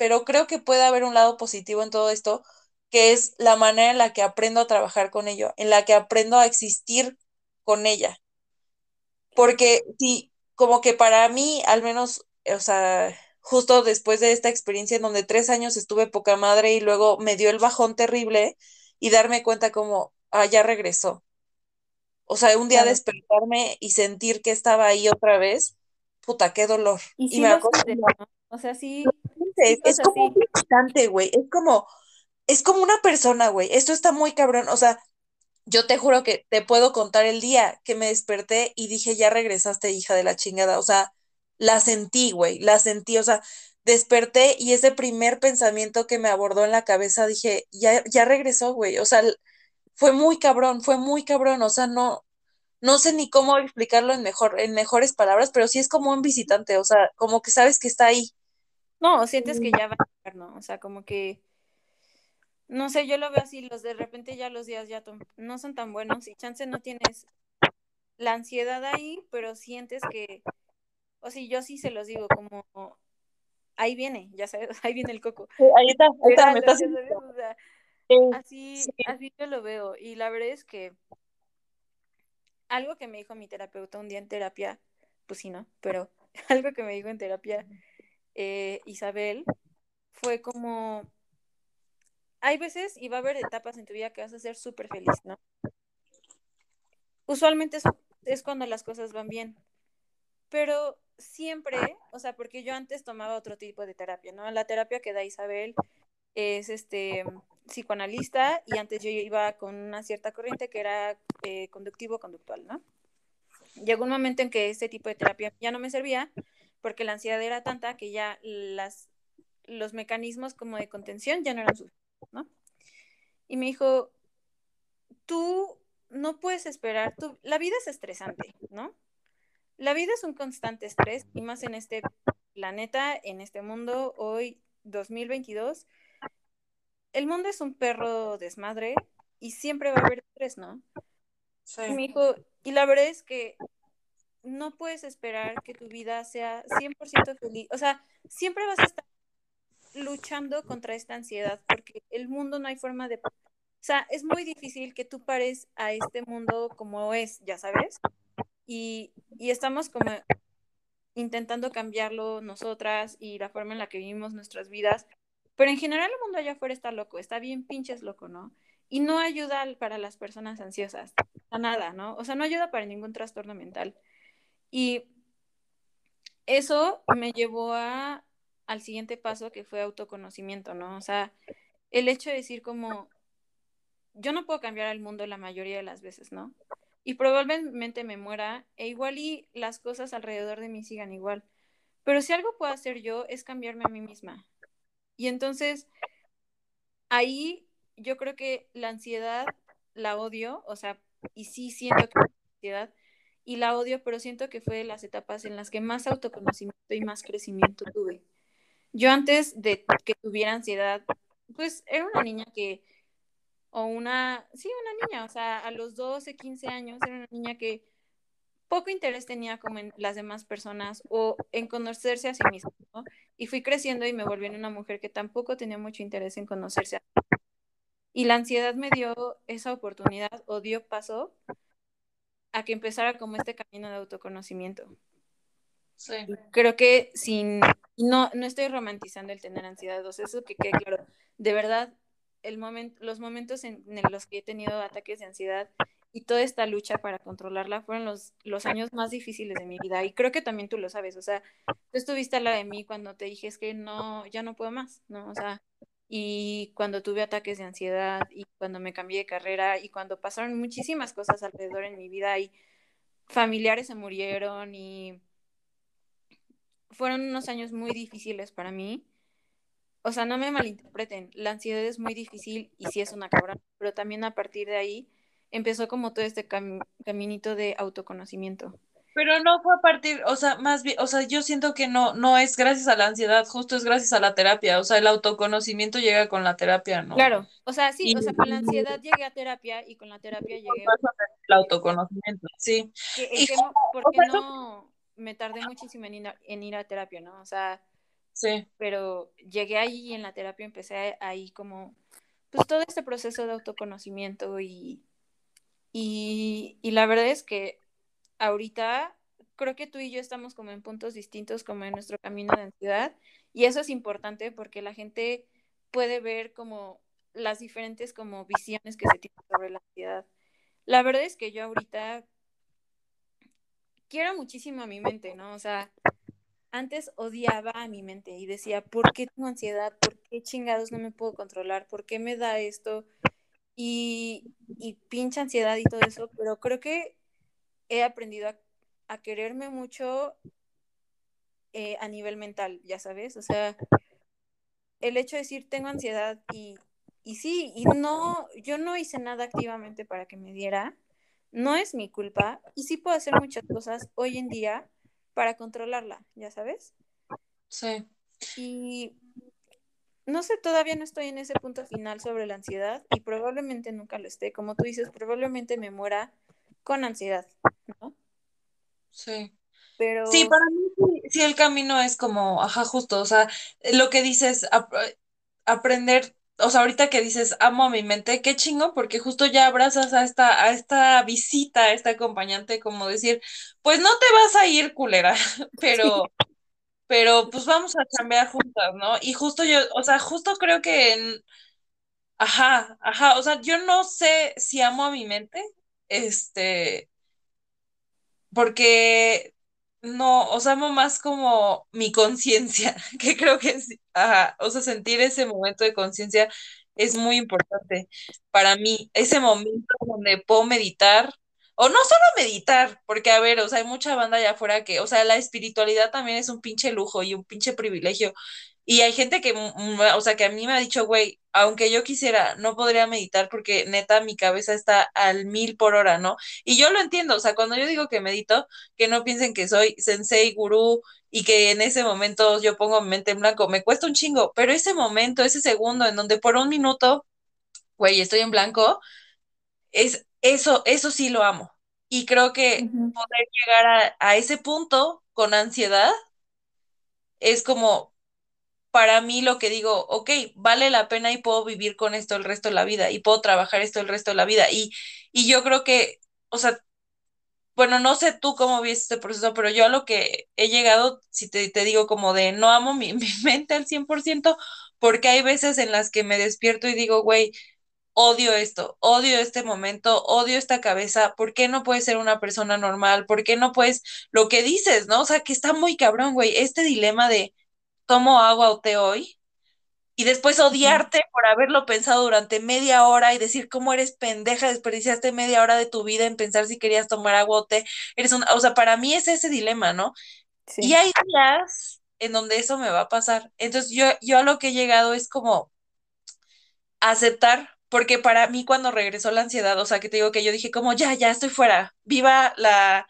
pero creo que puede haber un lado positivo en todo esto, que es la manera en la que aprendo a trabajar con ello, en la que aprendo a existir con ella. Porque sí, como que para mí, al menos, o sea, justo después de esta experiencia en donde tres años estuve poca madre y luego me dio el bajón terrible y darme cuenta como, ah, ya regresó. O sea, un día claro. despertarme y sentir que estaba ahí otra vez, puta, qué dolor. Y, sí y me acuerdo, ¿no? O sea, sí. Es, es como un instante, güey. Es como, es como una persona, güey. Esto está muy cabrón. O sea, yo te juro que te puedo contar el día que me desperté y dije, ya regresaste, hija de la chingada. O sea, la sentí, güey, la sentí. O sea, desperté y ese primer pensamiento que me abordó en la cabeza, dije, ya, ya regresó, güey. O sea, fue muy cabrón, fue muy cabrón. O sea, no, no sé ni cómo explicarlo en, mejor, en mejores palabras, pero sí es como un visitante, o sea, como que sabes que está ahí. No, sientes que ya va a llegar, ¿no? O sea, como que, no sé, yo lo veo así, los de repente ya los días ya no son tan buenos y chance no tienes la ansiedad ahí, pero sientes que, o sea, yo sí se los digo, como, ahí viene, ya sabes, ahí viene el coco. ahí está, ahí está, me estás... así, así yo lo veo y la verdad es que algo que me dijo mi terapeuta un día en terapia, pues sí, ¿no? Pero algo que me dijo en terapia eh, Isabel fue como, hay veces y va a haber etapas en tu vida que vas a ser súper feliz, ¿no? Usualmente es, cuando las cosas van bien, pero siempre, o sea, porque yo antes tomaba otro tipo de terapia, ¿no? La terapia que da Isabel es este psicoanalista y antes yo iba con una cierta corriente que era eh, conductivo-conductual, ¿no? Llegó un momento en que este tipo de terapia ya no me servía porque la ansiedad era tanta que ya las, los mecanismos como de contención ya no eran suficientes, ¿no? Y me dijo, tú no puedes esperar, tú, la vida es estresante, ¿no? La vida es un constante estrés y más en este planeta, en este mundo, hoy 2022, el mundo es un perro desmadre y siempre va a haber estrés, ¿no? Sí. Y me dijo, y la verdad es que no puedes esperar que tu vida sea 100% feliz. O sea, siempre vas a estar luchando contra esta ansiedad porque el mundo no hay forma de... O sea, es muy difícil que tú pares a este mundo como es, ya sabes. Y, y estamos como intentando cambiarlo nosotras y la forma en la que vivimos nuestras vidas. Pero en general el mundo allá afuera está loco, está bien pinches loco, ¿no? Y no ayuda para las personas ansiosas, a nada, ¿no? O sea, no ayuda para ningún trastorno mental. Y eso me llevó a, al siguiente paso que fue autoconocimiento, ¿no? O sea, el hecho de decir como, yo no puedo cambiar al mundo la mayoría de las veces, ¿no? Y probablemente me muera e igual y las cosas alrededor de mí sigan igual. Pero si algo puedo hacer yo es cambiarme a mí misma. Y entonces, ahí yo creo que la ansiedad la odio, o sea, y sí siento que la ansiedad, y la odio, pero siento que fue de las etapas en las que más autoconocimiento y más crecimiento tuve. Yo antes de que tuviera ansiedad, pues era una niña que, o una, sí, una niña, o sea, a los 12, 15 años era una niña que poco interés tenía como en las demás personas o en conocerse a sí misma, ¿no? Y fui creciendo y me volví en una mujer que tampoco tenía mucho interés en conocerse a sí Y la ansiedad me dio esa oportunidad o dio paso a que empezara como este camino de autoconocimiento. Sí. Creo que sin, no, no estoy romantizando el tener ansiedad, o sea, eso que quede claro, de verdad, el momento, los momentos en, los que he tenido ataques de ansiedad y toda esta lucha para controlarla fueron los, los años más difíciles de mi vida y creo que también tú lo sabes, o sea, tú estuviste a la de mí cuando te dije es que no, ya no puedo más, ¿no? O sea, y cuando tuve ataques de ansiedad y cuando me cambié de carrera y cuando pasaron muchísimas cosas alrededor en mi vida y familiares se murieron y fueron unos años muy difíciles para mí. O sea, no me malinterpreten, la ansiedad es muy difícil y sí es una cabrón, pero también a partir de ahí empezó como todo este caminito de autoconocimiento. Pero no fue a partir, o sea, más bien, o sea, yo siento que no, no es gracias a la ansiedad, justo es gracias a la terapia, o sea, el autoconocimiento llega con la terapia, ¿no? Claro, o sea, sí, o sea, con la ansiedad llegué a terapia y con la terapia llegué el autoconocimiento, sí. y porque no me tardé muchísimo en ir, en ir a terapia, ¿no? O sea, sí. Pero llegué ahí y en la terapia empecé ahí como, pues todo este proceso de autoconocimiento y, y, y la verdad es que ahorita creo que tú y yo estamos como en puntos distintos como en nuestro camino de ansiedad y eso es importante porque la gente puede ver como las diferentes como visiones que se tienen sobre la ansiedad. La verdad es que yo ahorita quiero muchísimo a mi mente, ¿no? O sea, antes odiaba a mi mente y decía, ¿por qué tengo ansiedad? ¿Por qué chingados no me puedo controlar? ¿Por qué me da esto? Y, y pinche ansiedad y todo eso, pero creo que he aprendido a, quererme mucho eh, a nivel mental, ya sabes, o sea, el hecho de decir tengo ansiedad y, y sí, y no, yo no hice nada activamente para que me diera, no es mi culpa y sí puedo hacer muchas cosas hoy en día para controlarla, ya sabes. Sí. Y no sé, todavía no estoy en ese punto final sobre la ansiedad y probablemente nunca lo esté. Como tú dices, probablemente me muera con ansiedad, ¿no? Sí. Pero... Sí, para mí sí, el camino es como, ajá, justo, o sea, lo que dices, aprender, o sea, ahorita que dices, amo a mi mente, qué chingo, porque justo ya abrazas a esta, a esta visita, a esta acompañante, como decir, pues no te vas a ir, culera, pero, pero pues vamos a cambiar juntas, ¿no? Y justo yo, o sea, justo creo que en, ajá, ajá, o sea, yo no sé si amo a mi mente, este, porque no, o sea, amo más como mi conciencia, que creo que es, ajá, o sea, sentir ese momento de conciencia es muy importante para mí, ese momento donde puedo meditar, o no solo meditar, porque a ver, o sea, hay mucha banda allá afuera que, o sea, la espiritualidad también es un pinche lujo y un pinche privilegio, y hay gente que, o sea, que a mí me ha dicho, güey, aunque yo quisiera, no podría meditar porque neta mi cabeza está al mil por hora, ¿no? Y yo lo entiendo, o sea, cuando yo digo que medito, que no piensen que soy sensei, gurú y que en ese momento yo pongo mi mente en blanco, me cuesta un chingo, pero ese momento, ese segundo en donde por un minuto, güey, estoy en blanco, es eso, eso sí lo amo. Y creo que poder llegar a, a ese punto con ansiedad es como, para mí lo que digo, ok, vale la pena y puedo vivir con esto el resto de la vida y puedo trabajar esto el resto de la vida. Y, y yo creo que, o sea, bueno, no sé tú cómo viste este proceso, pero yo a lo que he llegado, si te, te digo como de no amo mi, mi mente al 100%, porque hay veces en las que me despierto y digo, güey, odio esto, odio este momento, odio esta cabeza, ¿por qué no puedes ser una persona normal? ¿Por qué no puedes, lo que dices, ¿no? O sea, que está muy cabrón, güey, este dilema de tomo agua o té hoy y después odiarte por haberlo pensado durante media hora y decir cómo eres pendeja, desperdiciaste media hora de tu vida en pensar si querías tomar agua o té. Eres una, o sea, para mí es ese dilema, ¿no? Y hay días en donde eso me va a pasar. Entonces yo, yo a lo que he llegado es como aceptar, porque para mí cuando regresó la ansiedad, o sea, que te digo que yo dije como, ya, ya estoy fuera, viva la,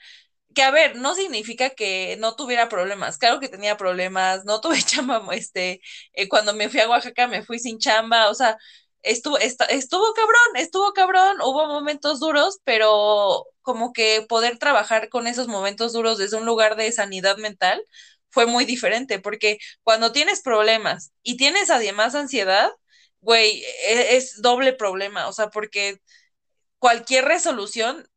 que a ver, no significa que no tuviera problemas, claro que tenía problemas, no tuve chamba, este, eh, cuando me fui a Oaxaca me fui sin chamba, o sea, estuvo, estuvo cabrón, estuvo cabrón, hubo momentos duros, pero como que poder trabajar con esos momentos duros desde un lugar de sanidad mental fue muy diferente, porque cuando tienes problemas y tienes además ansiedad, güey, es, es doble problema, o sea, porque cualquier resolución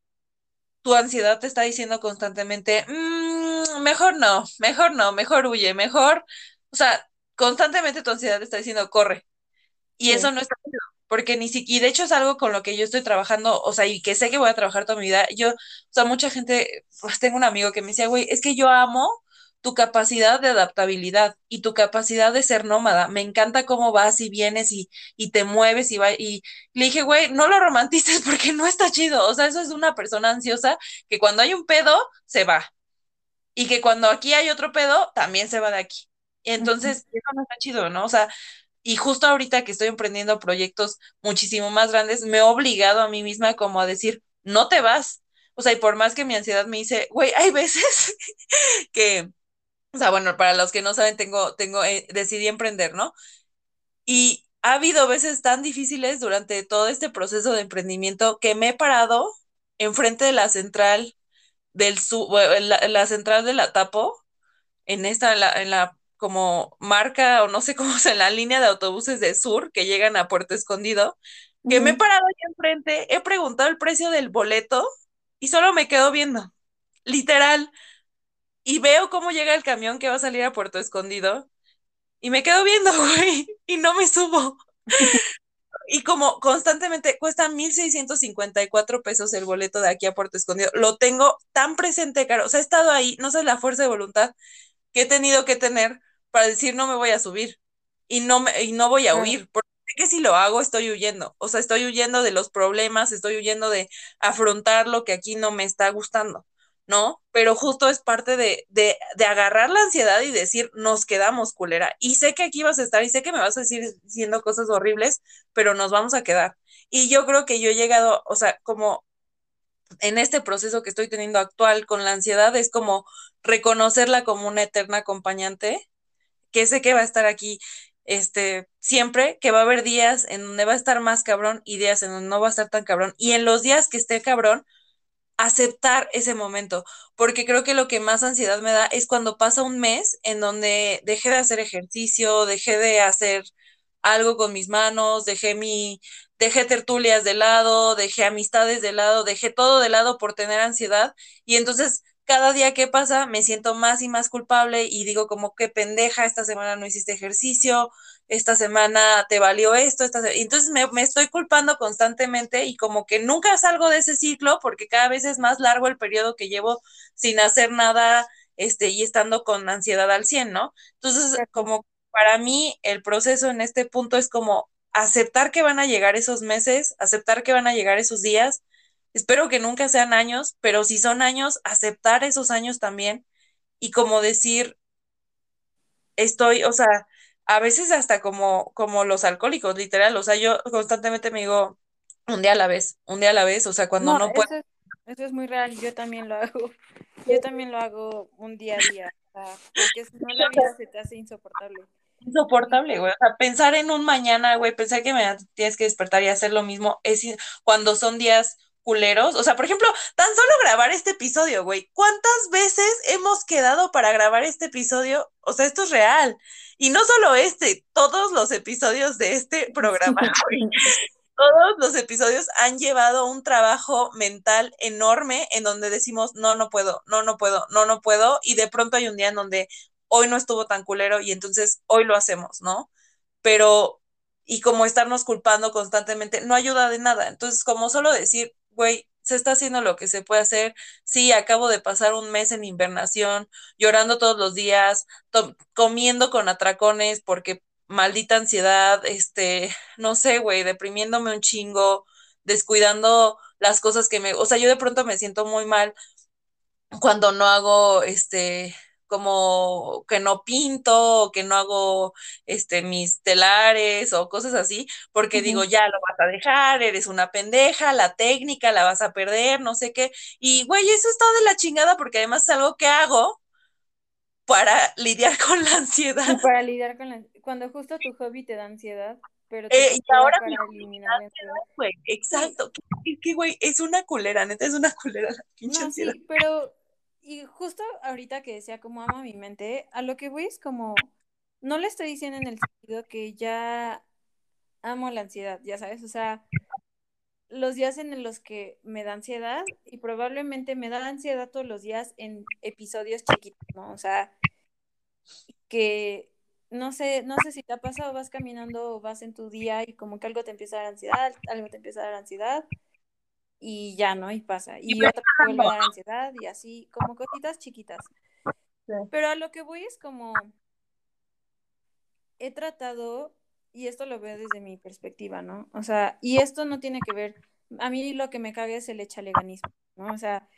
tu ansiedad te está diciendo constantemente, mmm, mejor no, mejor no, mejor huye, mejor, o sea, constantemente tu ansiedad te está diciendo, corre. Y eso no está bien, porque ni siquiera, y de hecho es algo con lo que yo estoy trabajando, o sea, y que sé que voy a trabajar toda mi vida. Yo, o sea, mucha gente, pues tengo un amigo que me decía, güey, es que yo amo tu capacidad de adaptabilidad y tu capacidad de ser nómada. Me encanta cómo vas y vienes y, y te mueves y va. Y le dije, güey, no lo romantices porque no está chido. O sea, eso es una persona ansiosa que cuando hay un pedo, se va. Y que cuando aquí hay otro pedo, también se va de aquí. Y entonces, eso no está chido, ¿no? O sea, y justo ahorita que estoy emprendiendo proyectos muchísimo más grandes, me he obligado a mí misma como a decir, no te vas. O sea, y por más que mi ansiedad me dice, güey, hay veces que, o sea, bueno, para los que no saben, tengo, tengo, eh, decidí emprender, ¿no? Y ha habido veces tan difíciles durante todo este proceso de emprendimiento que me he parado enfrente de la central del su, la, la, central de la Tapo, en esta, en la, en la como marca o no sé cómo es, en la línea de autobuses de sur que llegan a Puerto Escondido, que me he parado ahí enfrente, he preguntado el precio del boleto y solo me quedo viendo, literal y veo cómo llega el camión que va a salir a Puerto Escondido y me quedo viendo, güey, y no me subo. y como constantemente cuesta 1.654 pesos el boleto de aquí a Puerto Escondido, lo tengo tan presente, caro. O sea, he estado ahí, no sé la fuerza de voluntad que he tenido que tener para decir no me voy a subir y no, me, y no voy a huir, porque sé que si lo hago estoy huyendo. O sea, estoy huyendo de los problemas, estoy huyendo de afrontar lo que aquí no me está gustando. ¿No? Pero justo es parte de, de, de, agarrar la ansiedad y decir, nos quedamos culera. Y sé que aquí vas a estar y sé que me vas a decir diciendo cosas horribles, pero nos vamos a quedar. Y yo creo que yo he llegado, o sea, como en este proceso que estoy teniendo actual con la ansiedad, es como reconocerla como una eterna acompañante, que sé que va a estar aquí este, siempre, que va a haber días en donde va a estar más cabrón y días en donde no va a estar tan cabrón. Y en los días que esté cabrón, aceptar ese momento, porque creo que lo que más ansiedad me da es cuando pasa un mes en donde dejé de hacer ejercicio, dejé de hacer algo con mis manos, dejé mi, dejé tertulias de lado, dejé amistades de lado, dejé todo de lado por tener ansiedad y entonces cada día que pasa me siento más y más culpable y digo como qué pendeja, esta semana no hiciste ejercicio, esta semana te valió esto, esta entonces me, me, estoy culpando constantemente y como que nunca salgo de ese ciclo porque cada vez es más largo el periodo que llevo sin hacer nada este, y estando con ansiedad al 100, ¿no? Entonces, como para mí el proceso en este punto es como aceptar que van a llegar esos meses, aceptar que van a llegar esos días, espero que nunca sean años, pero si son años, aceptar esos años también y como decir, estoy, o sea, a veces hasta como, como los alcohólicos, literal, o sea, yo constantemente me digo, un día a la vez, un día a la vez, o sea, cuando no, no puedo... Eso es, eso es muy real, yo también lo hago, yo también lo hago un día a día, o sea, porque si no la vida se te hace insoportable. Insoportable, güey, o sea, pensar en un mañana, güey, pensar que me tienes que despertar y hacer lo mismo, es cuando son días culeros. O sea, por ejemplo, tan solo grabar este episodio, güey. ¿Cuántas veces hemos quedado para grabar este episodio? O sea, esto es real. Y no solo este, todos los episodios de este programa, güey. Todos los episodios han llevado un trabajo mental enorme en donde decimos, no, no puedo, no, no puedo, no, no puedo. Y de pronto hay un día en donde hoy no estuvo tan culero y entonces hoy lo hacemos, ¿no? Pero, y como estarnos culpando constantemente, no ayuda de nada. Entonces, como solo decir, güey, se está haciendo lo que se puede hacer. Sí, acabo de pasar un mes en invernación, llorando todos los días, comiendo con atracones porque maldita ansiedad, este, no sé, güey, deprimiéndome un chingo, descuidando las cosas que me, o sea, yo de pronto me siento muy mal cuando no hago, este, como que no pinto, o que no hago este mis telares o cosas así, porque uh -huh. digo, ya lo vas a dejar, eres una pendeja, la técnica la vas a perder, no sé qué. Y güey, eso está de la chingada porque además es algo que hago para lidiar con la ansiedad. Para lidiar con la cuando justo tu hobby te da ansiedad, pero te eh, y ahora para eliminar la ansiedad, güey, exacto. Sí. Que güey, es una culera, neta es una culera la pinche no, ansiedad. Sí, pero y justo ahorita que decía como amo mi mente, a lo que voy es como, no le estoy diciendo en el sentido que ya amo la ansiedad, ya sabes, o sea, los días en los que me da ansiedad y probablemente me da ansiedad todos los días en episodios chiquitos, ¿no? O sea, que no sé, no sé si te ha pasado, vas caminando vas en tu día y como que algo te empieza a dar ansiedad, algo te empieza a dar ansiedad y ya, ¿no? Y pasa. Y, y otra te vuelve a dar ansiedad y así, como cositas chiquitas. Sí. Pero a lo que voy es como, he tratado, y esto lo veo desde mi perspectiva, ¿no? O sea, y esto no tiene que ver, a mí lo que me caga es el echaleganismo, ¿no? O sea,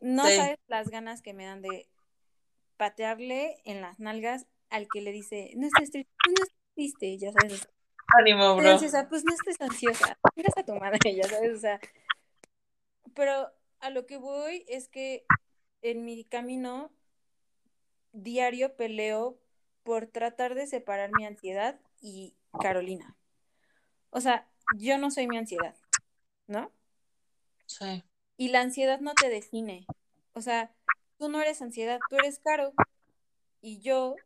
no sí. sabes las ganas que me dan de patearle en las nalgas al que le dice, no estés triste, pues no estés triste, ya sabes. Ánimo, bro. Ansiosa, pues no estés ansiosa, miras a tu madre, ya sabes, o sea. Pero a lo que voy es que en mi camino diario peleo por tratar de separar mi ansiedad y Carolina. O sea, yo no soy mi ansiedad, ¿no? Sí. Y la ansiedad no te define. O sea, tú no eres ansiedad, tú eres caro. Y yo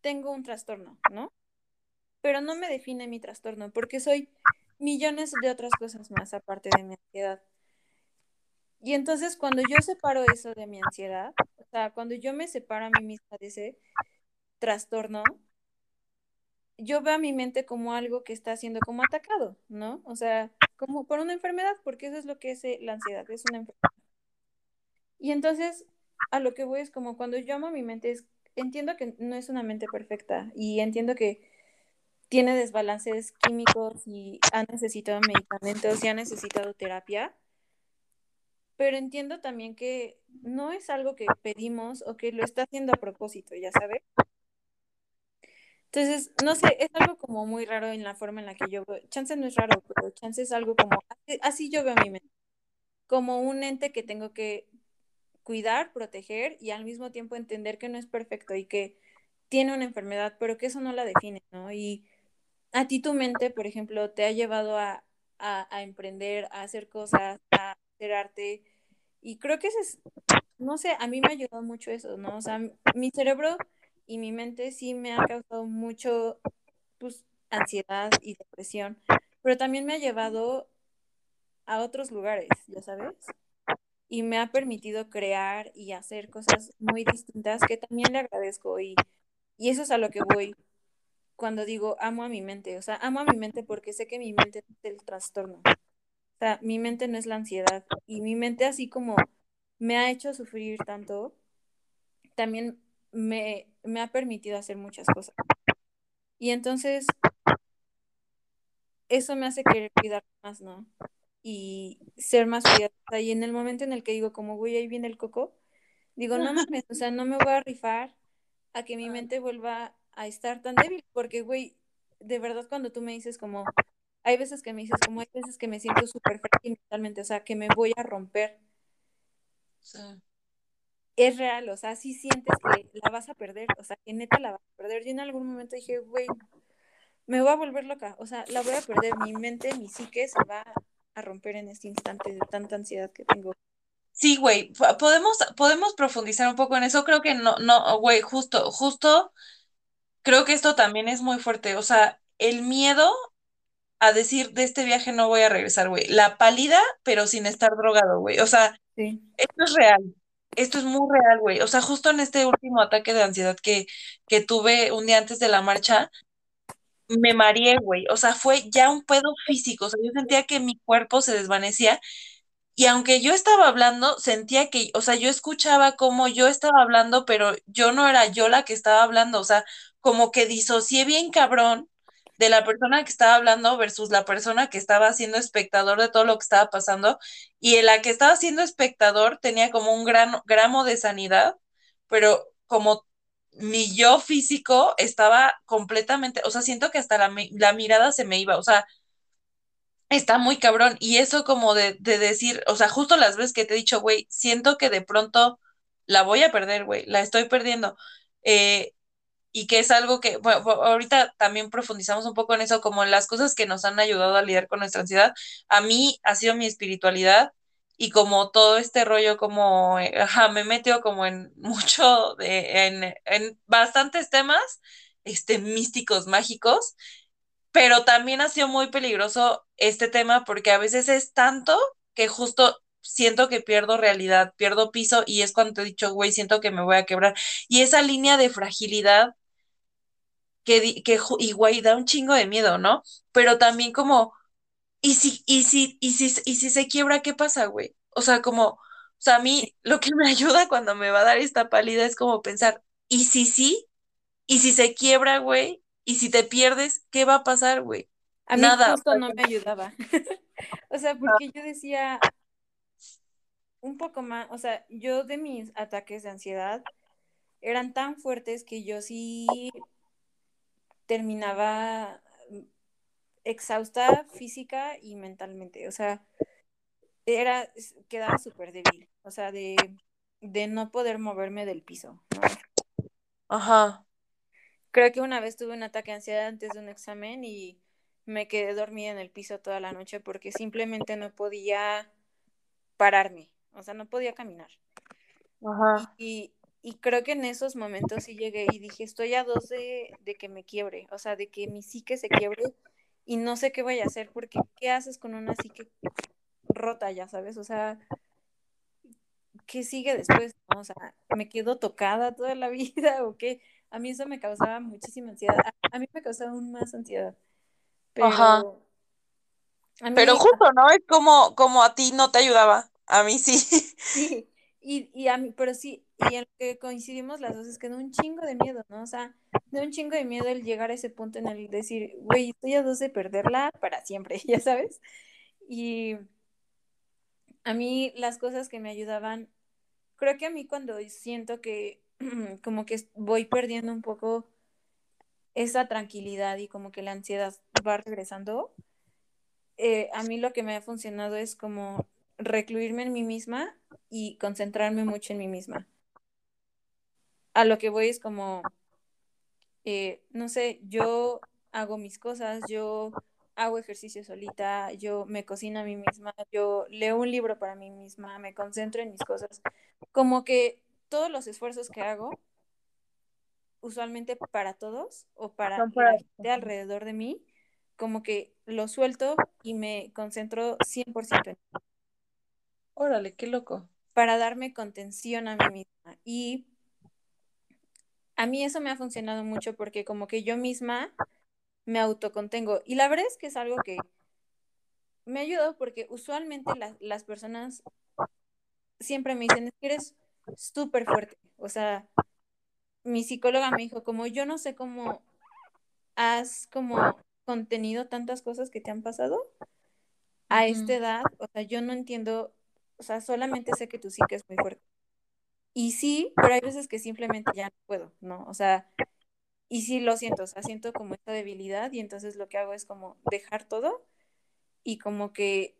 tengo un trastorno, ¿no? Pero no me define mi trastorno, porque soy millones de otras cosas más aparte de mi ansiedad. Y entonces cuando yo separo eso de mi ansiedad, o sea, cuando yo me separo a mí misma de ese trastorno, yo veo a mi mente como algo que está siendo como atacado, ¿no? O sea, como por una enfermedad, porque eso es lo que es la ansiedad, es una enfermedad. Y entonces, a lo que voy es como cuando yo amo a mi mente, es, entiendo que no es una mente perfecta y entiendo que tiene desbalances químicos y ha necesitado medicamentos y ha necesitado terapia, pero entiendo también que no es algo que pedimos o que lo está haciendo a propósito, ya sabes. Entonces, no sé, es algo como muy raro en la forma en la que yo veo. Chance no es raro, pero chance es algo como, así, yo veo mi mente, como un ente que tengo que cuidar, proteger y al mismo tiempo entender que no es perfecto y que tiene una enfermedad, pero que eso no la define, ¿no? Y a ti tu mente, por ejemplo, te ha llevado a, a, emprender, a hacer cosas, a hacer arte. Y creo que eso es, no sé, a mí me ha ayudado mucho eso, ¿no? O sea, mi cerebro y mi mente sí me ha causado mucho, pues, ansiedad y depresión, pero también me ha llevado a otros lugares, ya sabes y me ha permitido crear y hacer cosas muy distintas que también le agradezco y, y eso es a lo que voy cuando digo amo a mi mente, o sea, amo a mi mente porque sé que mi mente es el trastorno, o sea, mi mente no es la ansiedad y mi mente así como me ha hecho sufrir tanto, también me, me ha permitido hacer muchas cosas. Y entonces, eso me hace querer cuidar más, ¿no? y ser más cuidadosa. Y en el momento en el que digo, como, güey, ahí viene el coco, digo, no mames, o sea, no me voy a rifar a que mi mente vuelva a estar tan débil, porque, güey, de verdad cuando tú me dices como, hay veces que me dices como, hay veces que me siento súper frágil mentalmente, o sea, que me voy a romper. Es real, o sea, si sientes que la vas a perder, o sea, que neta la vas a perder. Yo en algún momento dije, güey, me voy a volver loca, o sea, la voy a perder, mi mente, mi psique se va a romper en este instante de tanta ansiedad que tengo. Sí, güey, podemos, podemos profundizar un poco en eso. Creo que no, no, güey, justo, justo, creo que esto también es muy fuerte. O sea, el miedo a decir de este viaje no voy a regresar, güey. La pálida, pero sin estar drogado, güey. O sea, esto es real. Esto es muy real, güey. O sea, justo en este último ataque de ansiedad que, que tuve un día antes de la marcha, me mareé, güey. O sea, fue ya un pedo físico. O sea, yo sentía que mi cuerpo se desvanecía. Y aunque yo estaba hablando, sentía que, o sea, yo escuchaba como yo estaba hablando, pero yo no era yo la que estaba hablando. O sea, como que disocié bien cabrón de la persona que estaba hablando versus la persona que estaba siendo espectador de todo lo que estaba pasando. Y en la que estaba siendo espectador tenía como un gran gramo de sanidad, pero como mi yo físico estaba completamente, o sea, siento que hasta la, mirada se me iba, o sea, está muy cabrón. Y eso como de, de decir, o sea, justo las veces que te he dicho, güey, siento que de pronto la voy a perder, güey, la estoy perdiendo. Eh, y que es algo que, bueno, ahorita también profundizamos un poco en eso, como en las cosas que nos han ayudado a lidiar con nuestra ansiedad. A mí ha sido mi espiritualidad y como todo este rollo como, eh, ajá, me metió como en mucho, de, en, en bastantes temas, este, místicos, mágicos, pero también ha sido muy peligroso este tema porque a veces es tanto que justo siento que pierdo realidad, pierdo piso y es cuando he dicho, güey, siento que me voy a quebrar. Y esa línea de fragilidad que, que y güey, da un chingo de miedo, ¿no? Pero también como y si, y si, y si, y si se quiebra, ¿qué pasa, güey? O sea, como, o sea, a mí lo que me ayuda cuando me va a dar esta pálida es como pensar, ¿y si sí? ¿Y si se quiebra, güey? ¿Y si te pierdes, qué va a pasar, güey? A mí Nada. justo no me ayudaba. o sea, porque yo decía un poco más, o sea, yo de mis ataques de ansiedad eran tan fuertes que yo sí terminaba exhausta física y mentalmente, o sea, era, quedaba súper débil, o sea, de, de no poder moverme del piso. Ajá. Creo que una vez tuve un ataque de ansiedad antes de un examen y me quedé dormida en el piso toda la noche porque simplemente no podía pararme, o sea, no podía caminar. Ajá. Y, y creo que en esos momentos sí llegué y dije, estoy a dos de, de que me quiebre, o sea, de que mi psique se quiebre y no sé qué voy a hacer porque ¿qué haces con una psique rota, ya sabes? O sea, ¿qué sigue después? O sea, ¿me quedo tocada toda la vida o qué? A mí eso me causaba muchísima ansiedad. A, mí me causaba aún más ansiedad. Pero, Ajá. Pero justo, ¿no? Es como, como a ti no te ayudaba. A mí sí. Sí, y, y a mí, pero sí, y en lo que coincidimos las dos es que da un chingo de miedo, ¿no? O sea, da un chingo de miedo el llegar a ese punto en el decir, güey, estoy a dos de perderla para siempre, ya sabes. Y a mí las cosas que me ayudaban, creo que a mí cuando siento que como que voy perdiendo un poco esa tranquilidad y como que la ansiedad va regresando, eh, a mí lo que me ha funcionado es como recluirme en mí misma y concentrarme mucho en mí misma. A lo que voy es como, eh, no sé, yo hago mis cosas, yo hago ejercicio solita, yo me cocino a mí misma, yo leo un libro para mí misma, me concentro en mis cosas. Como que todos los esfuerzos que hago, usualmente para todos o para, la gente alrededor de mí, como que lo suelto y me concentro 100% en Órale, qué loco. Para darme contención a mí misma. Y a mí eso me ha funcionado mucho porque como que yo misma me autocontengo. Y la verdad es que es algo que me ha ayudado porque usualmente las personas siempre me dicen, que eres súper fuerte. O sea, mi psicóloga me dijo, como yo no sé cómo has como contenido tantas cosas que te han pasado a esta edad, o sea, yo no entiendo, o sea, solamente sé que tu psique es muy fuerte. Y sí, pero hay veces que simplemente ya no puedo, ¿no? O sea, y sí lo siento, o sea, siento como esta debilidad y entonces lo que hago es como dejar todo y como que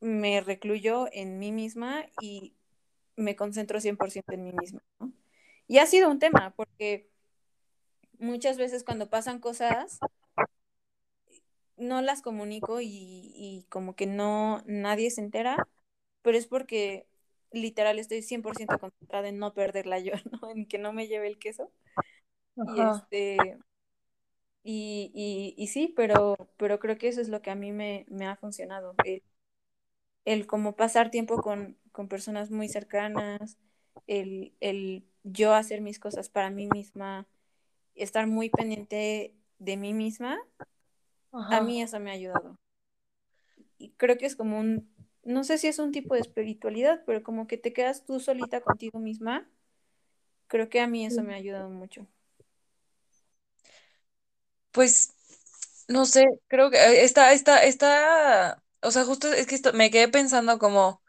me recluyo en mí misma y me concentro 100% en mí misma, ¿no? Y ha sido un tema porque muchas veces cuando pasan cosas no las comunico y, y como que no nadie se entera, pero es porque literal estoy 100% concentrada en no perderla yo, ¿no? En que no me lleve el queso. Y este. Y, y, sí, pero, pero creo que eso es lo que a mí me, ha funcionado. El, el, como pasar tiempo con, personas muy cercanas, el, el, yo hacer mis cosas para mí misma, estar muy pendiente de mí misma, a mí eso me ha ayudado. Y creo que es como un, no sé si es un tipo de espiritualidad, pero como que te quedas tú solita contigo misma, creo que a mí eso me ha ayudado mucho. Pues, no sé, creo que eh, está, está, está, o sea, justo es que me quedé pensando como,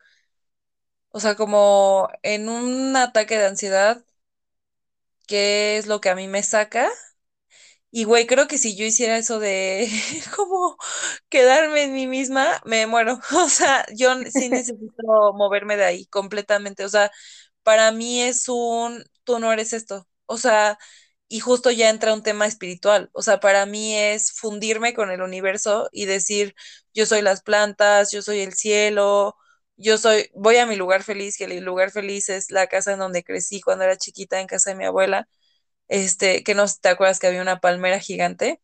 o sea, como en un ataque de ansiedad, ¿qué es lo que a mí me saca? Y güey, creo que si yo hiciera eso de como quedarme en mí misma, me muero. O sea, yo sí necesito moverme de ahí completamente. O sea, para mí es un, tú no eres esto. O sea, y justo ya entra un tema espiritual. O sea, para mí es fundirme con el universo y decir, yo soy las plantas, yo soy el cielo, yo soy, voy a mi lugar feliz, que el lugar feliz es la casa en donde crecí cuando era chiquita, en casa de mi abuela. Este, que no te acuerdas que había una palmera gigante.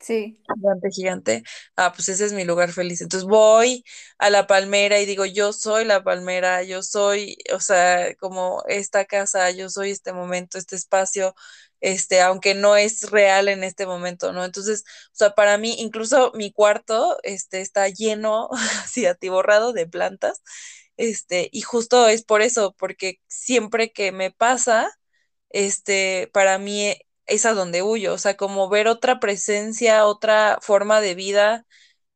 Sí. Gigante, gigante. Ah, pues ese es mi lugar feliz. Entonces voy a la palmera y digo, yo soy la palmera, yo soy, o sea, como esta casa, yo soy este momento, este espacio, este, aunque no es real en este momento, ¿no? Entonces, o sea, para mí, incluso mi cuarto, este, está lleno, así atiborrado de plantas, este, y justo es por eso, porque siempre que me pasa, este, para mí es a donde huyo, o sea, como ver otra presencia, otra forma de vida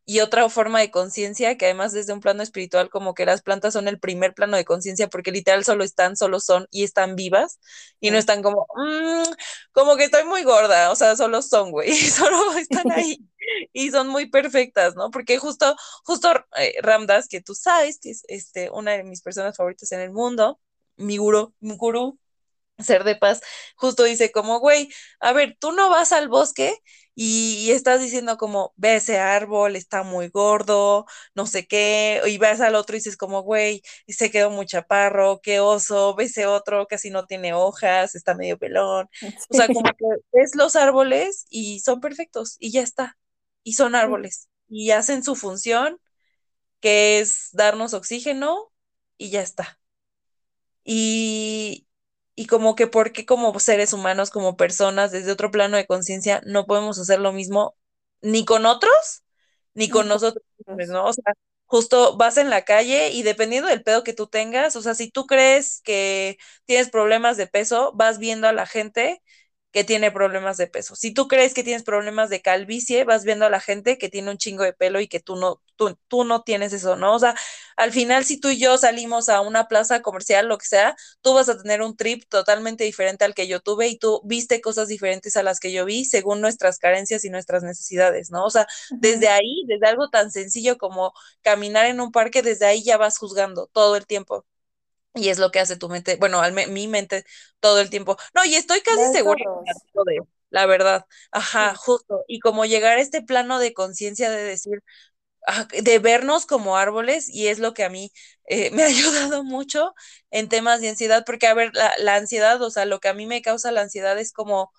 y otra forma de conciencia, que además desde un plano espiritual, como que las plantas son el primer plano de conciencia, porque literal solo están, solo son y están vivas, y no están como, mm, como que estoy muy gorda, o sea, solo son, güey, solo están ahí y son muy perfectas, ¿no? Porque justo, justo eh, Ramdas, que tú sabes que es este, una de mis personas favoritas en el mundo, mi gurú, mi gurú, ser de paz, justo dice como, güey, a ver, tú no vas al bosque y, estás diciendo como, ve ese árbol, está muy gordo, no sé qué, y vas al otro y dices como, güey, se quedó muy chaparro, qué oso, ve ese otro, casi no tiene hojas, está medio pelón, o sea, como que ves los árboles y son perfectos y ya está, y son árboles y hacen su función, que es darnos oxígeno y ya está. Y, y como que porque como seres humanos, como personas, desde otro plano de conciencia, no podemos hacer lo mismo ni con otros, ni con nosotros, ¿no? O sea, justo vas en la calle y dependiendo del pedo que tú tengas, o sea, si tú crees que tienes problemas de peso, vas viendo a la gente que tiene problemas de peso. Si tú crees que tienes problemas de calvicie, vas viendo a la gente que tiene un chingo de pelo y que tú no, tú, tú no tienes eso, ¿no? O sea, al final, si tú y yo salimos a una plaza comercial, lo que sea, tú vas a tener un trip totalmente diferente al que yo tuve y tú viste cosas diferentes a las que yo vi según nuestras carencias y nuestras necesidades, ¿no? O sea, desde ahí, desde algo tan sencillo como caminar en un parque, desde ahí ya vas juzgando todo el tiempo. Y es lo que hace tu mente, bueno, al mi mente todo el tiempo. No, y estoy casi segura de, la verdad. Ajá, justo. Y como llegar a este plano de conciencia de decir, ah, de vernos como árboles, y es lo que a mí eh, me ha ayudado mucho en temas de ansiedad, porque a ver, la, la ansiedad, o sea, lo que a mí me causa la ansiedad es como,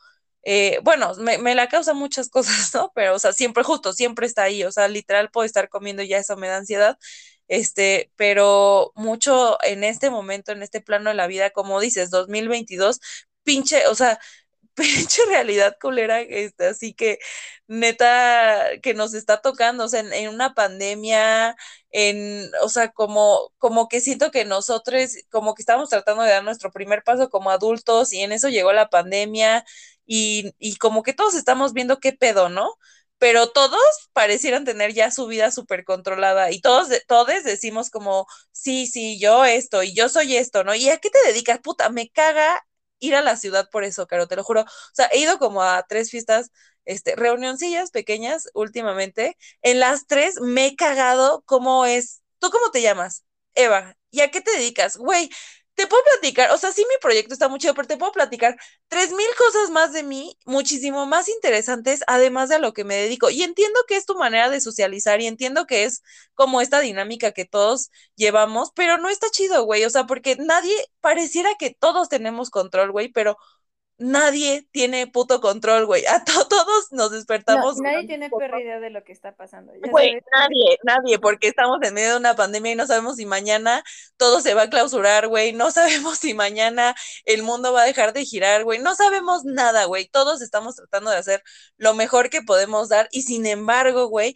eh, bueno, me, me, la causa muchas cosas, ¿no? Pero, o sea, siempre justo, siempre está ahí, o sea, literal puedo estar comiendo y ya eso me da ansiedad, este, pero mucho en este momento, en este plano de la vida, como dices, 2022, pinche, o sea, pinche realidad culera, este, así que neta que nos está tocando, o sea, en, una pandemia, en, o sea, como, como que siento que nosotros, como que estamos tratando de dar nuestro primer paso como adultos y en eso llegó la pandemia y, y como que todos estamos viendo qué pedo, ¿no? Pero todos parecieran tener ya su vida súper controlada y todos, todos decimos como, sí, sí, yo esto y yo soy esto, ¿no? ¿Y a qué te dedicas? Puta, me caga ir a la ciudad por eso, Caro, te lo juro. O sea, he ido como a tres fiestas, este, reunioncillas pequeñas últimamente. En las tres me he cagado cómo es. ¿Tú cómo te llamas? Eva. ¿Y a qué te dedicas? Güey, te puedo platicar, o sea, sí mi proyecto está muy chido, pero te puedo platicar tres mil cosas más de mí, muchísimo más interesantes, además de a lo que me dedico. Y entiendo que es tu manera de socializar y entiendo que es como esta dinámica que todos llevamos, pero no está chido, güey, o sea, porque nadie, pareciera que todos tenemos control, güey, pero nadie tiene puto control, güey. A to todos nos despertamos. No, nadie tiene perra idea de lo que está pasando. Güey, nadie, nadie, porque estamos en medio de una pandemia y no sabemos si mañana todo se va a clausurar, güey. No sabemos si mañana el mundo va a dejar de girar, güey. No sabemos nada, güey. Todos estamos tratando de hacer lo mejor que podemos dar y sin embargo, güey,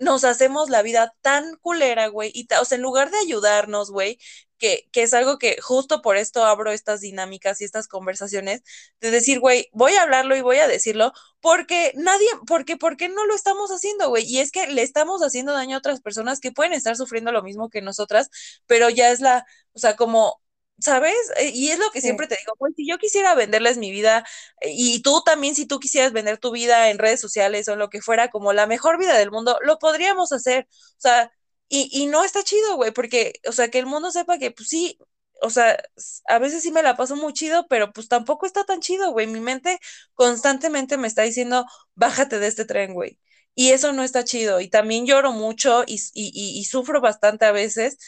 nos hacemos la vida tan culera, güey, y o sea, en lugar de ayudarnos, güey, que, que, es algo que justo por esto abro estas dinámicas y estas conversaciones, de decir, güey, voy a hablarlo y voy a decirlo, porque nadie, porque, ¿por qué no lo estamos haciendo, güey? Y es que le estamos haciendo daño a otras personas que pueden estar sufriendo lo mismo que nosotras, pero ya es la, o sea, como ¿sabes? Eh, y es lo que siempre te digo, pues si yo quisiera venderles mi vida eh, y tú también si tú quisieras vender tu vida en redes sociales o lo que fuera como la mejor vida del mundo, lo podríamos hacer. O sea, y, y no está chido, güey, porque, o sea, que el mundo sepa que, pues sí, o sea, a veces sí me la paso muy chido, pero pues tampoco está tan chido, güey. Mi mente constantemente me está diciendo, bájate de este tren, güey. Y eso no está chido. Y también lloro mucho y, y, y, y sufro bastante a veces.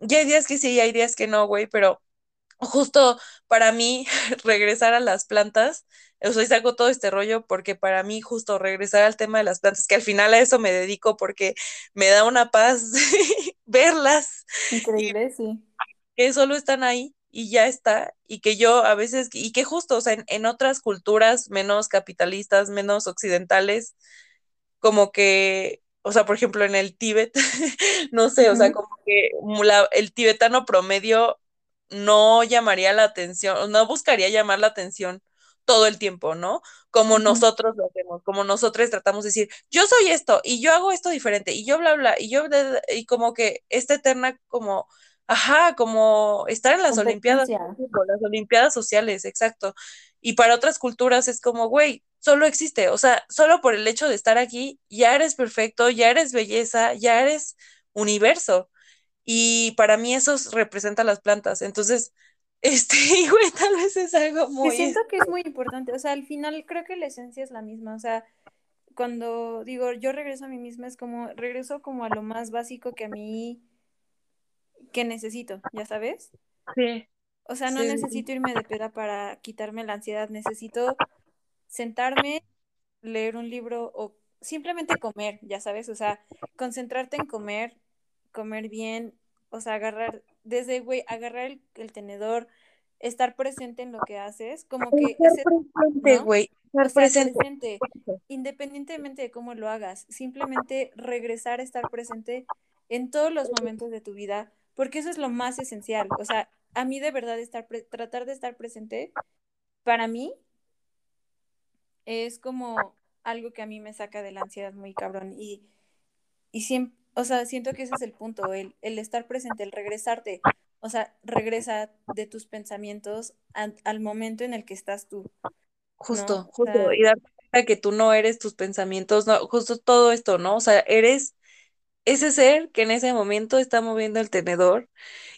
Y hay días que sí, y hay días que no, güey, pero justo para mí regresar a las plantas, o sea, saco todo este rollo porque para mí justo regresar al tema de las plantas, que al final a eso me dedico porque me da una paz verlas. Increíble, sí. Que solo están ahí y ya está, y que yo a veces, y que justo, o sea, en, en otras culturas menos capitalistas, menos occidentales, como que o sea, por ejemplo, en el Tíbet, no sé, o sea, como que la, el tibetano promedio no llamaría la atención, no buscaría llamar la atención todo el tiempo, ¿no? Como uh -huh. nosotros lo hacemos, como nosotros tratamos de decir, yo soy esto y yo hago esto diferente y yo bla, bla, y yo, y como que esta eterna como, ajá, como estar en las Olimpiadas, las Olimpiadas sociales, exacto. Y para otras culturas es como, güey, solo existe, o sea, solo por el hecho de estar aquí, ya eres perfecto, ya eres belleza, ya eres universo y para mí eso representa las plantas. Entonces, este, güey, tal vez es algo muy... Yo siento que es muy importante, o sea, al final creo que la esencia es la misma, o sea, cuando digo yo regreso a mí misma es como, regreso como a lo más básico que a mí, que necesito, ¿ya sabes? Sí. O sea, no sí. necesito irme de peda para quitarme la ansiedad, necesito sentarme, leer un libro o simplemente comer, ya sabes, o sea, concentrarte en comer, comer bien, o sea, agarrar, desde, güey, agarrar el, el, tenedor, estar presente en lo que haces, como que... Estar ese, presente, güey. ¿no? Estar presente. presente. Independientemente de cómo lo hagas, simplemente regresar a estar presente en todos los momentos de tu vida, porque eso es lo más esencial. O sea, a mí de verdad estar tratar de estar presente, para mí, es como algo que a mí me saca de la ansiedad muy cabrón y, y siempre, o sea, siento que ese es el punto, el, el estar presente, el regresarte, o sea, regresa de tus pensamientos al, al momento en el que estás tú. Justo, justo, sea, y darte cuenta que tú no eres tus pensamientos, no, justo todo esto, ¿no? O sea, eres ese ser que en ese momento está moviendo el tenedor.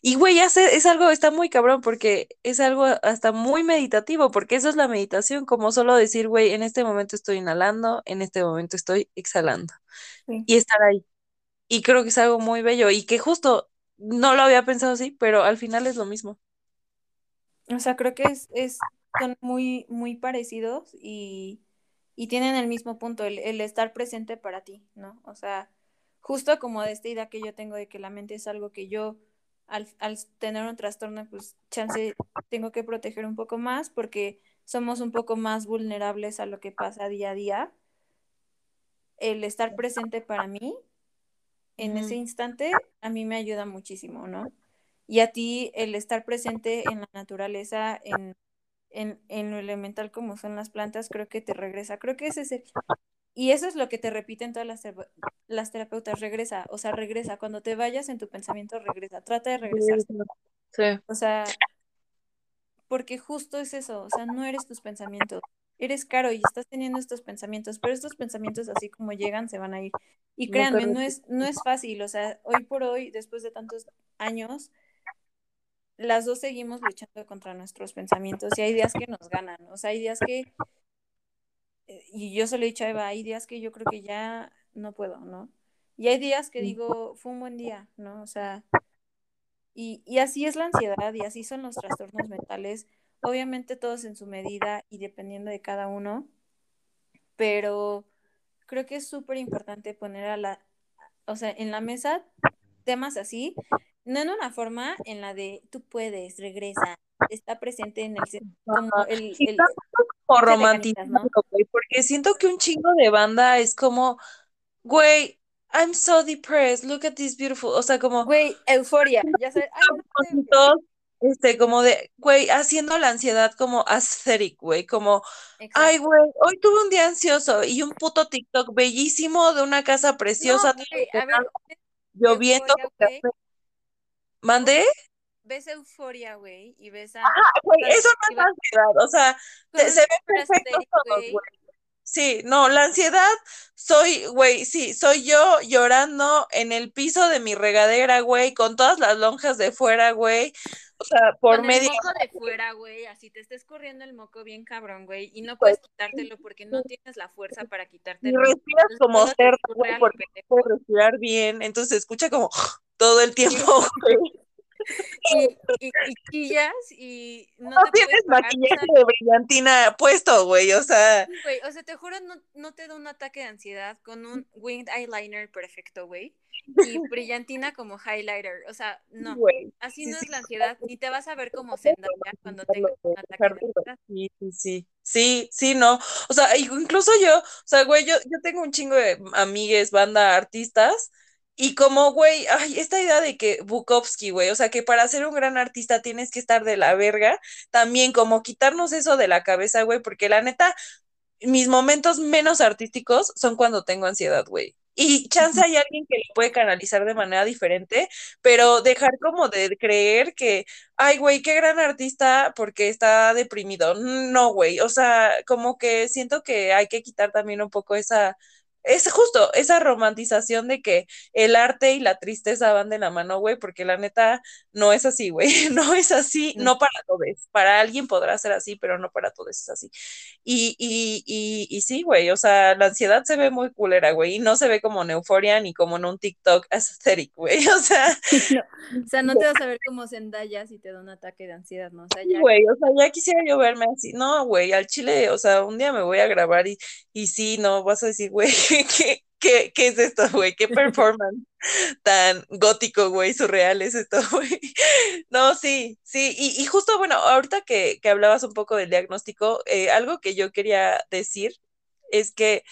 Y güey, hace, es algo, está muy cabrón porque es algo hasta muy meditativo, porque eso es la meditación, como solo decir, güey, en este momento estoy inhalando, en este momento estoy exhalando. sí. Y estar ahí. Y creo que es algo muy bello y que justo no lo había pensado así, pero al final es lo mismo. O sea, creo que es, es, son muy, muy parecidos y, y tienen el mismo punto, el, el estar presente para ti, ¿no? O sea, justo como de esta idea que yo tengo de que la mente es algo que yo, al, al tener un trastorno, pues chance tengo que proteger un poco más porque somos un poco más vulnerables a lo que pasa día a día. El estar presente para mí en ese instante a mí me ayuda muchísimo, ¿no? Y a ti el estar presente en la naturaleza, en, en, en lo elemental como son las plantas, creo que te regresa. Creo que ese es el... Y eso es lo que te repiten todas las, tera- las terapeutas, regresa, o sea, regresa. Cuando te vayas en tu pensamiento, regresa. Trata de regresar. Sí, O sea, porque justo es eso, o sea, no eres tus pensamientos. Eres caro y estás teniendo estos pensamientos, pero estos pensamientos así como llegan se van a ir. Y créanme, no es, no es fácil, o sea, hoy por hoy, después de tantos años, las dos seguimos luchando contra nuestros pensamientos y hay días que nos ganan, o sea, hay días que, eh, y yo se lo he dicho a Eva, hay días que yo creo que ya no puedo, ¿no? Y hay días que digo, fue un buen día, ¿no? O sea, y, y así es la ansiedad y así son los trastornos mentales, obviamente todos en su medida y dependiendo de cada uno, pero creo que es súper importante poner a la, o sea, en la mesa temas así, no en una forma en la de tú puedes, regresa, está presente en el, como el, el, porque siento que un chingo de banda es como, güey, I'm so depressed, look at this beautiful, o sea, como Güey, euforia, ya sabes, ay, no este, como de, güey, haciendo la ansiedad como aesthetic, güey, como, ay, güey, hoy tuve un día ansioso y un puto TikTok bellísimo de una casa No, preciosa, a ver, lloviendo, euforia, ¿mandé? ves euforia, güey, y ves a, Ah, güey, eso no es ansiedad, o sea, se, se perfectos aesthetic, todos, güey. Sí, no, la ansiedad soy, güey, sí, soy yo llorando en el piso de mi regadera, güey, con todas las lonjas de fuera, güey. O sea, por con el media, moco de fuera, güey, así te está escurriendo el moco bien cabrón, güey, y no puedes quitártelo porque no tienes la fuerza para Y quitártelo. respiras Entonces como cerdo, güey, porque puedes respirar bien, entonces se escucha como todo el tiempo, güey. Y, y, y chillas y no No te tienes maquillaje de brillantina puesto, güey, o sea, sí, güey, o sea, te juro, no, no te da un ataque de ansiedad con un winged eyeliner perfecto, güey. Y brillantina como highlighter. O sea, no. güey. Así Sí, no sí, es la sí, ansiedad, ni te vas a ver como Zendaya cuando tengas un ataque de ansiedad. Sí, sí, sí, sí, sí, no, o sea, incluso yo, o sea, güey, yo, yo tengo un chingo de amigues, banda, artistas, y como, güey, ay, esta idea de que Bukowski, güey, o sea, que para ser un gran artista tienes que estar de la verga, también como quitarnos eso de la cabeza, güey, porque la neta, mis momentos menos artísticos son cuando tengo ansiedad, güey. Y chance hay alguien que lo puede canalizar de manera diferente, pero dejar como de creer que, ay, güey, qué gran artista porque está deprimido. No, güey, o sea, como que siento que hay que quitar también un poco esa, es justo esa romantización de que el arte y la tristeza van de la mano, güey, porque la neta no es así, güey, no es así, No. para todos. Para alguien podrá ser así, pero no para todos es así. Y, y, y, y sí, güey, o sea, la ansiedad se ve muy culera, güey, y no se ve como en euforia ni como en un TikTok aesthetic, güey, o sea, No. O sea, no te vas a ver como Zendaya si te da un ataque de ansiedad, ¿no? O sea, ya. güey, o sea, ya quisiera yo verme así, no, güey, al chile, o sea, un día me voy a grabar y, y sí, no, vas a decir, güey, ¿qué, qué, qué es esto, güey? ¿Qué performance tan gótico, güey, surreal es esto, güey? No, sí, sí, y, y justo, bueno, ahorita que, que hablabas un poco del diagnóstico, eh, algo que yo quería decir es que,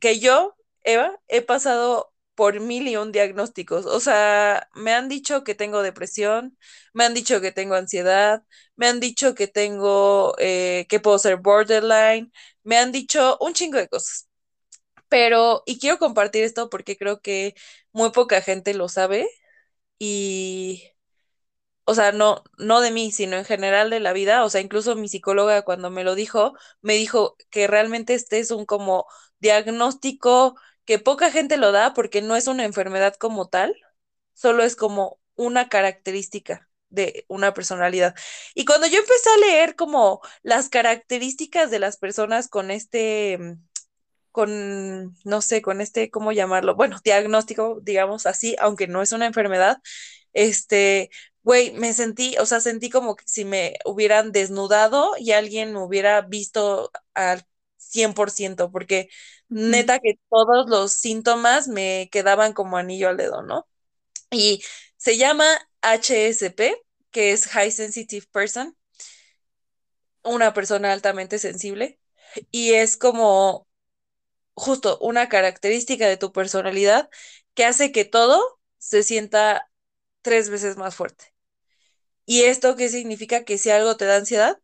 que yo, Eva, he pasado por mil y un diagnósticos. O sea, me han dicho que tengo depresión, me han dicho que tengo ansiedad, me han dicho que tengo, eh, que puedo ser borderline, me han dicho un chingo de cosas. Pero, y quiero compartir esto porque creo que muy poca gente lo sabe y, o sea, no, no de mí, sino en general de la vida. O sea, incluso mi psicóloga cuando me lo dijo, me dijo que realmente este es un como diagnóstico que poca gente lo da porque no es una enfermedad como tal, solo es como una característica de una personalidad. Y cuando yo empecé a leer como las características de las personas con este, con, no sé, con este, ¿cómo llamarlo? Bueno, diagnóstico, digamos así, aunque no es una enfermedad, este, güey, me sentí, o sea, sentí como que si me hubieran desnudado y alguien me hubiera visto al 100%, porque neta que todos los síntomas me quedaban como anillo al dedo, ¿no? Y se llama HSP, que es High Sensitive Person, una persona altamente sensible, y es como justo una característica de tu personalidad que hace que todo se sienta tres veces más fuerte. ¿Y esto qué significa? Que si algo te da ansiedad,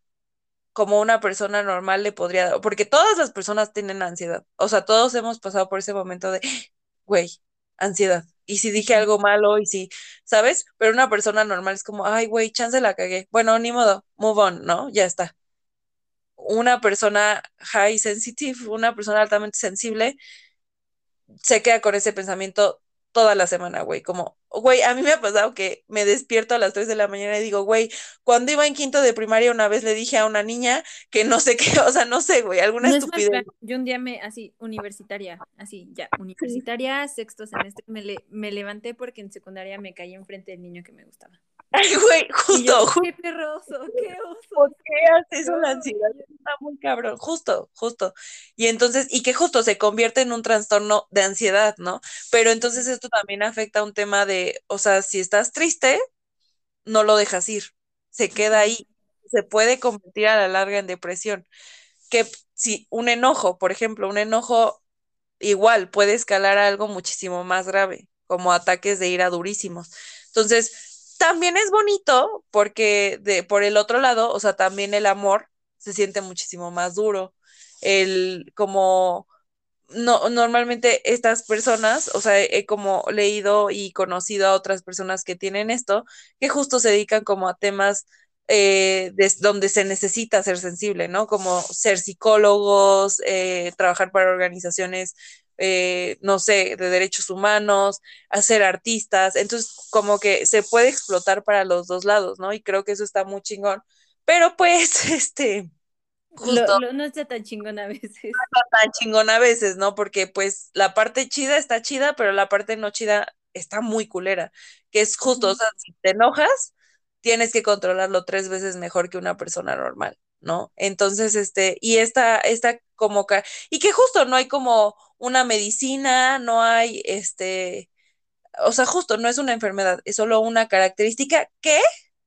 como una persona normal le podría dar, porque todas las personas tienen ansiedad, o sea, todos hemos pasado por ese momento de, güey, ansiedad. Y si dije algo malo y si, ¿sabes? Pero una persona normal es como, ay, güey, chance la cagué. Bueno, ni modo, move on, ¿no? Ya está. Una persona high sensitive, una persona altamente sensible, se queda con ese pensamiento toda la semana, güey, como, güey, a mí me ha pasado que me despierto a las 3 de la mañana y digo, güey, cuando iba en quinto de primaria una vez le dije a una niña que no sé qué, o sea, no sé, güey, alguna estupidez. yo un día me, así, universitaria, así, ya, universitaria, sexto semestre, me, le, me levanté porque en secundaria me caí enfrente del niño que me gustaba. Ay, güey, justo. qué perroso, qué oso. ¿Por qué haces una ansiedad? Está muy cabrón. Justo, justo. Y entonces, y que justo se convierte en un trastorno de ansiedad, ¿no? Pero entonces esto también afecta a un tema de, o sea, si estás triste, no lo dejas ir. Se queda ahí. Se puede convertir a la larga en depresión. Que si un enojo, por ejemplo, un enojo igual puede escalar a algo muchísimo más grave, como ataques de ira durísimos. Entonces, también es bonito porque de, por el otro lado, o sea, también el amor se siente muchísimo más duro. El como no, normalmente estas personas, o sea, he como leído y conocido a otras personas que tienen esto, que justo se dedican como a temas eh, donde se necesita ser sensible, ¿no? Como ser psicólogos, eh, trabajar para organizaciones eh, no sé, de derechos humanos, hacer artistas, entonces como que se puede explotar para los dos lados, ¿no? Y creo que eso está muy chingón, pero pues, este... Justo, no está tan chingón a veces. No está tan chingón a veces, ¿no? Porque pues la parte chida está chida, pero la parte no chida está muy culera, que es justo, o sea, si te enojas, tienes que controlarlo tres veces mejor que una persona normal. ¿No? Entonces, este, y esta, esta como, y que justo no hay como una medicina, no hay, este, o sea, justo no es una enfermedad, es solo una característica que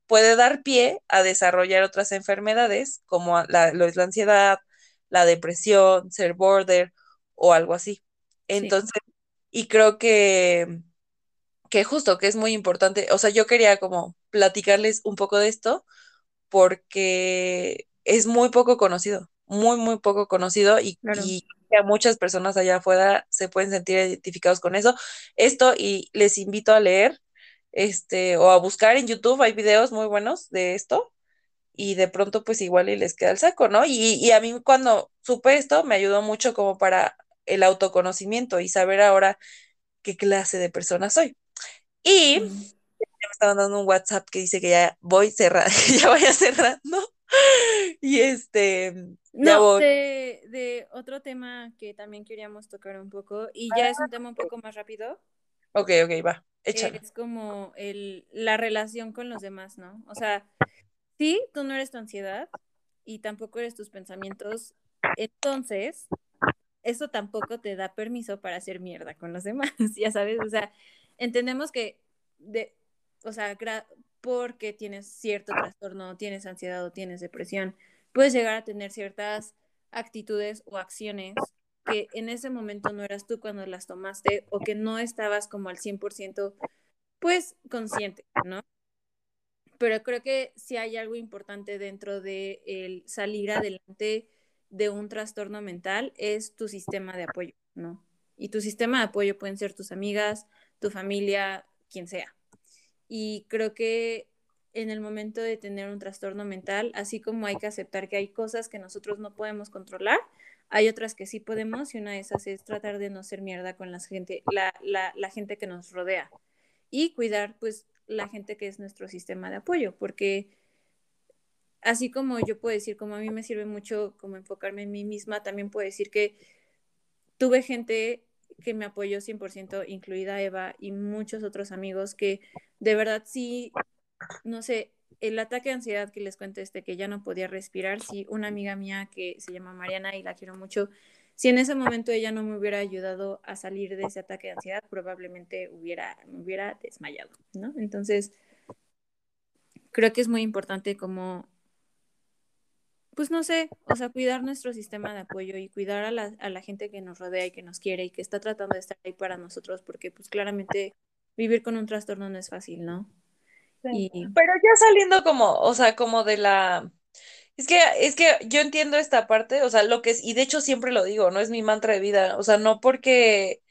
puede dar pie a desarrollar otras enfermedades, como la, lo es la ansiedad, la depresión, ser border o algo así. Entonces, y creo que, que justo que es muy importante, o sea, yo quería como platicarles un poco de esto porque es muy poco conocido, muy, muy poco conocido y, a muchas personas allá afuera se pueden sentir identificados con eso. Esto y les invito a leer este o a buscar en YouTube, hay videos muy buenos de esto y de pronto pues igual y les queda el saco, ¿no? Y, a mí cuando supe esto me ayudó mucho como para el autoconocimiento y saber ahora qué clase de persona soy. Y me estaban dando un WhatsApp que dice que ya voy cerrando, ya vaya cerrando. y este. No, de, de, otro tema que también queríamos tocar un poco, y ya es un tema un poco más rápido. Ok, ok, va. Échale. Es como el, la relación con los demás, ¿no? O sea, sí, tú no eres tu ansiedad y tampoco eres tus pensamientos, entonces, eso tampoco te da permiso para hacer mierda con los demás, ya sabes, o sea, entendemos que, de, o sea, porque tienes cierto trastorno, tienes ansiedad o tienes depresión, puedes llegar a tener ciertas actitudes o acciones que en ese momento no eras tú cuando las tomaste o que no estabas como al 100% pues consciente, ¿no? Pero creo que si hay algo importante dentro de el salir adelante de un trastorno mental es tu sistema de apoyo, ¿no? Y tu sistema de apoyo pueden ser tus amigas, tu familia, quien sea. Y creo que en el momento de tener un trastorno mental, así como hay que aceptar que hay cosas que nosotros no podemos controlar, hay otras que sí podemos y una de esas es tratar de no ser mierda con la gente, la, la, la gente que nos rodea y cuidar pues la gente que es nuestro sistema de apoyo, porque así como yo puedo decir, como a mí me sirve mucho como enfocarme en mí misma, también puedo decir que tuve gente que me apoyó 100%, incluida Eva y muchos otros amigos que de verdad sí, no sé, el ataque de ansiedad que les cuento este, que ya no podía respirar, sí, una amiga mía que se llama Mariana y la quiero mucho, si en ese momento ella no me hubiera ayudado a salir de ese ataque de ansiedad, probablemente hubiera, me hubiera desmayado, ¿no? Entonces, creo que es muy importante como, pues no sé, o sea, cuidar nuestro sistema de apoyo y cuidar a la, a la gente que nos rodea y que nos quiere y que está tratando de estar ahí para nosotros, porque pues claramente vivir con un trastorno no es fácil, ¿no? Y... Pero ya saliendo como, o sea, como de la es que, es que yo entiendo esta parte, o sea, lo que es, y de hecho siempre lo digo, no es mi mantra de vida, o sea, no porque,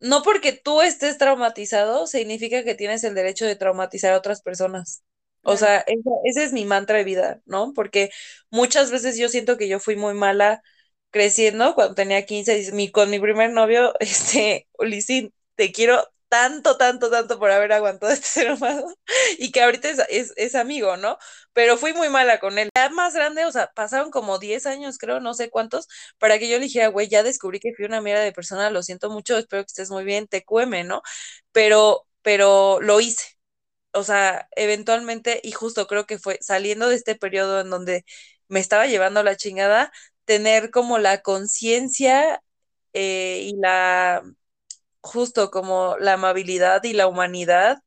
no porque tú estés traumatizado, significa que tienes el derecho de traumatizar a otras personas. O sea, ese, es mi mantra de vida, ¿no? Porque muchas veces yo siento que yo fui muy mala creciendo cuando tenía 15, mi, con mi primer novio, este, Ulisin, te quiero tanto, tanto, tanto por haber aguantado este ser humano y que ahorita es, es, amigo, ¿no? Pero fui muy mala con él. Ya más grande, o sea, pasaron como 10 años, creo, no sé cuántos, para que yo le dijera, güey, ya descubrí que fui una mierda de persona, lo siento mucho, espero que estés muy bien, te cueme, ¿no? Pero, pero lo hice. O sea, eventualmente, y justo creo que fue saliendo de este periodo en donde me estaba llevando la chingada, tener como la conciencia eh, y la justo como la amabilidad y la humanidad